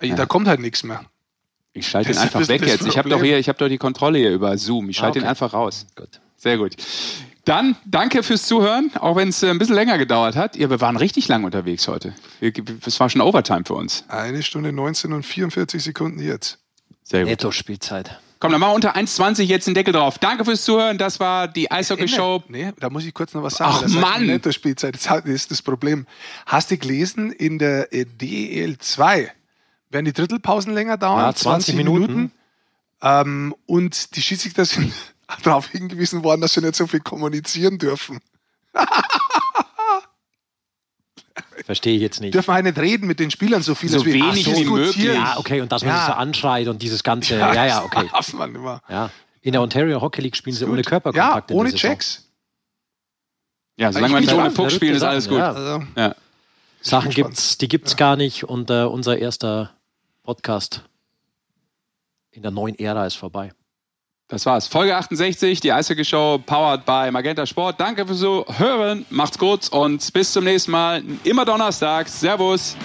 Ey, da kommt halt nichts mehr. Ich schalte ihn Das einfach das weg jetzt. Ich habe doch hier, ich habe doch die Kontrolle hier über Zoom. Ich schalte Ah, okay. ihn einfach raus. Gut. Sehr gut. Dann danke fürs Zuhören, auch wenn es äh, ein bisschen länger gedauert hat. Ja, wir waren richtig lang unterwegs heute. Es war schon Overtime für uns. Eine Stunde 19 und 44 Sekunden jetzt. Sehr gut. Netto-Spielzeit. Komm, dann machen wir unter 1,20 jetzt den Deckel drauf. Danke fürs Zuhören. Das war die Eishockey-Show. Nee, da muss ich kurz noch was sagen. Ach, Das Mann! Nettospielzeit, das hat- das ist das Problem. Hast du gelesen, in der äh, DEL 2 werden die Drittelpausen länger dauern? Ja, 20 Minuten. Ähm, und die Schiedsrichter sind [laughs] darauf hingewiesen worden, dass sie nicht so viel kommunizieren dürfen. [laughs] Verstehe ich jetzt nicht. Dürfen halt nicht reden mit den Spielern so viel, So wir wenig wie diskutieren. möglich. Ja, okay, und dass man Ja. sich so anschreit und dieses ganze. Ja, ja, okay. Darf man immer. Ja. In der Ontario Hockey League spielen sie ohne. Körperkontakt. Ja, ohne. Checks. Ja, solange wir nicht ohne. Puck spielen, ist alles Sachen, gut. ja. Also, Ja. Sachen gibt's, die gibt's gar nicht und äh, unser erster Podcast in der neuen Ära ist vorbei. Das war's. Folge 68, die Eishockey-Show, powered by Magenta Sport. Danke fürs Zuhören. Macht's gut und bis zum nächsten Mal. Immer donnerstags. Servus.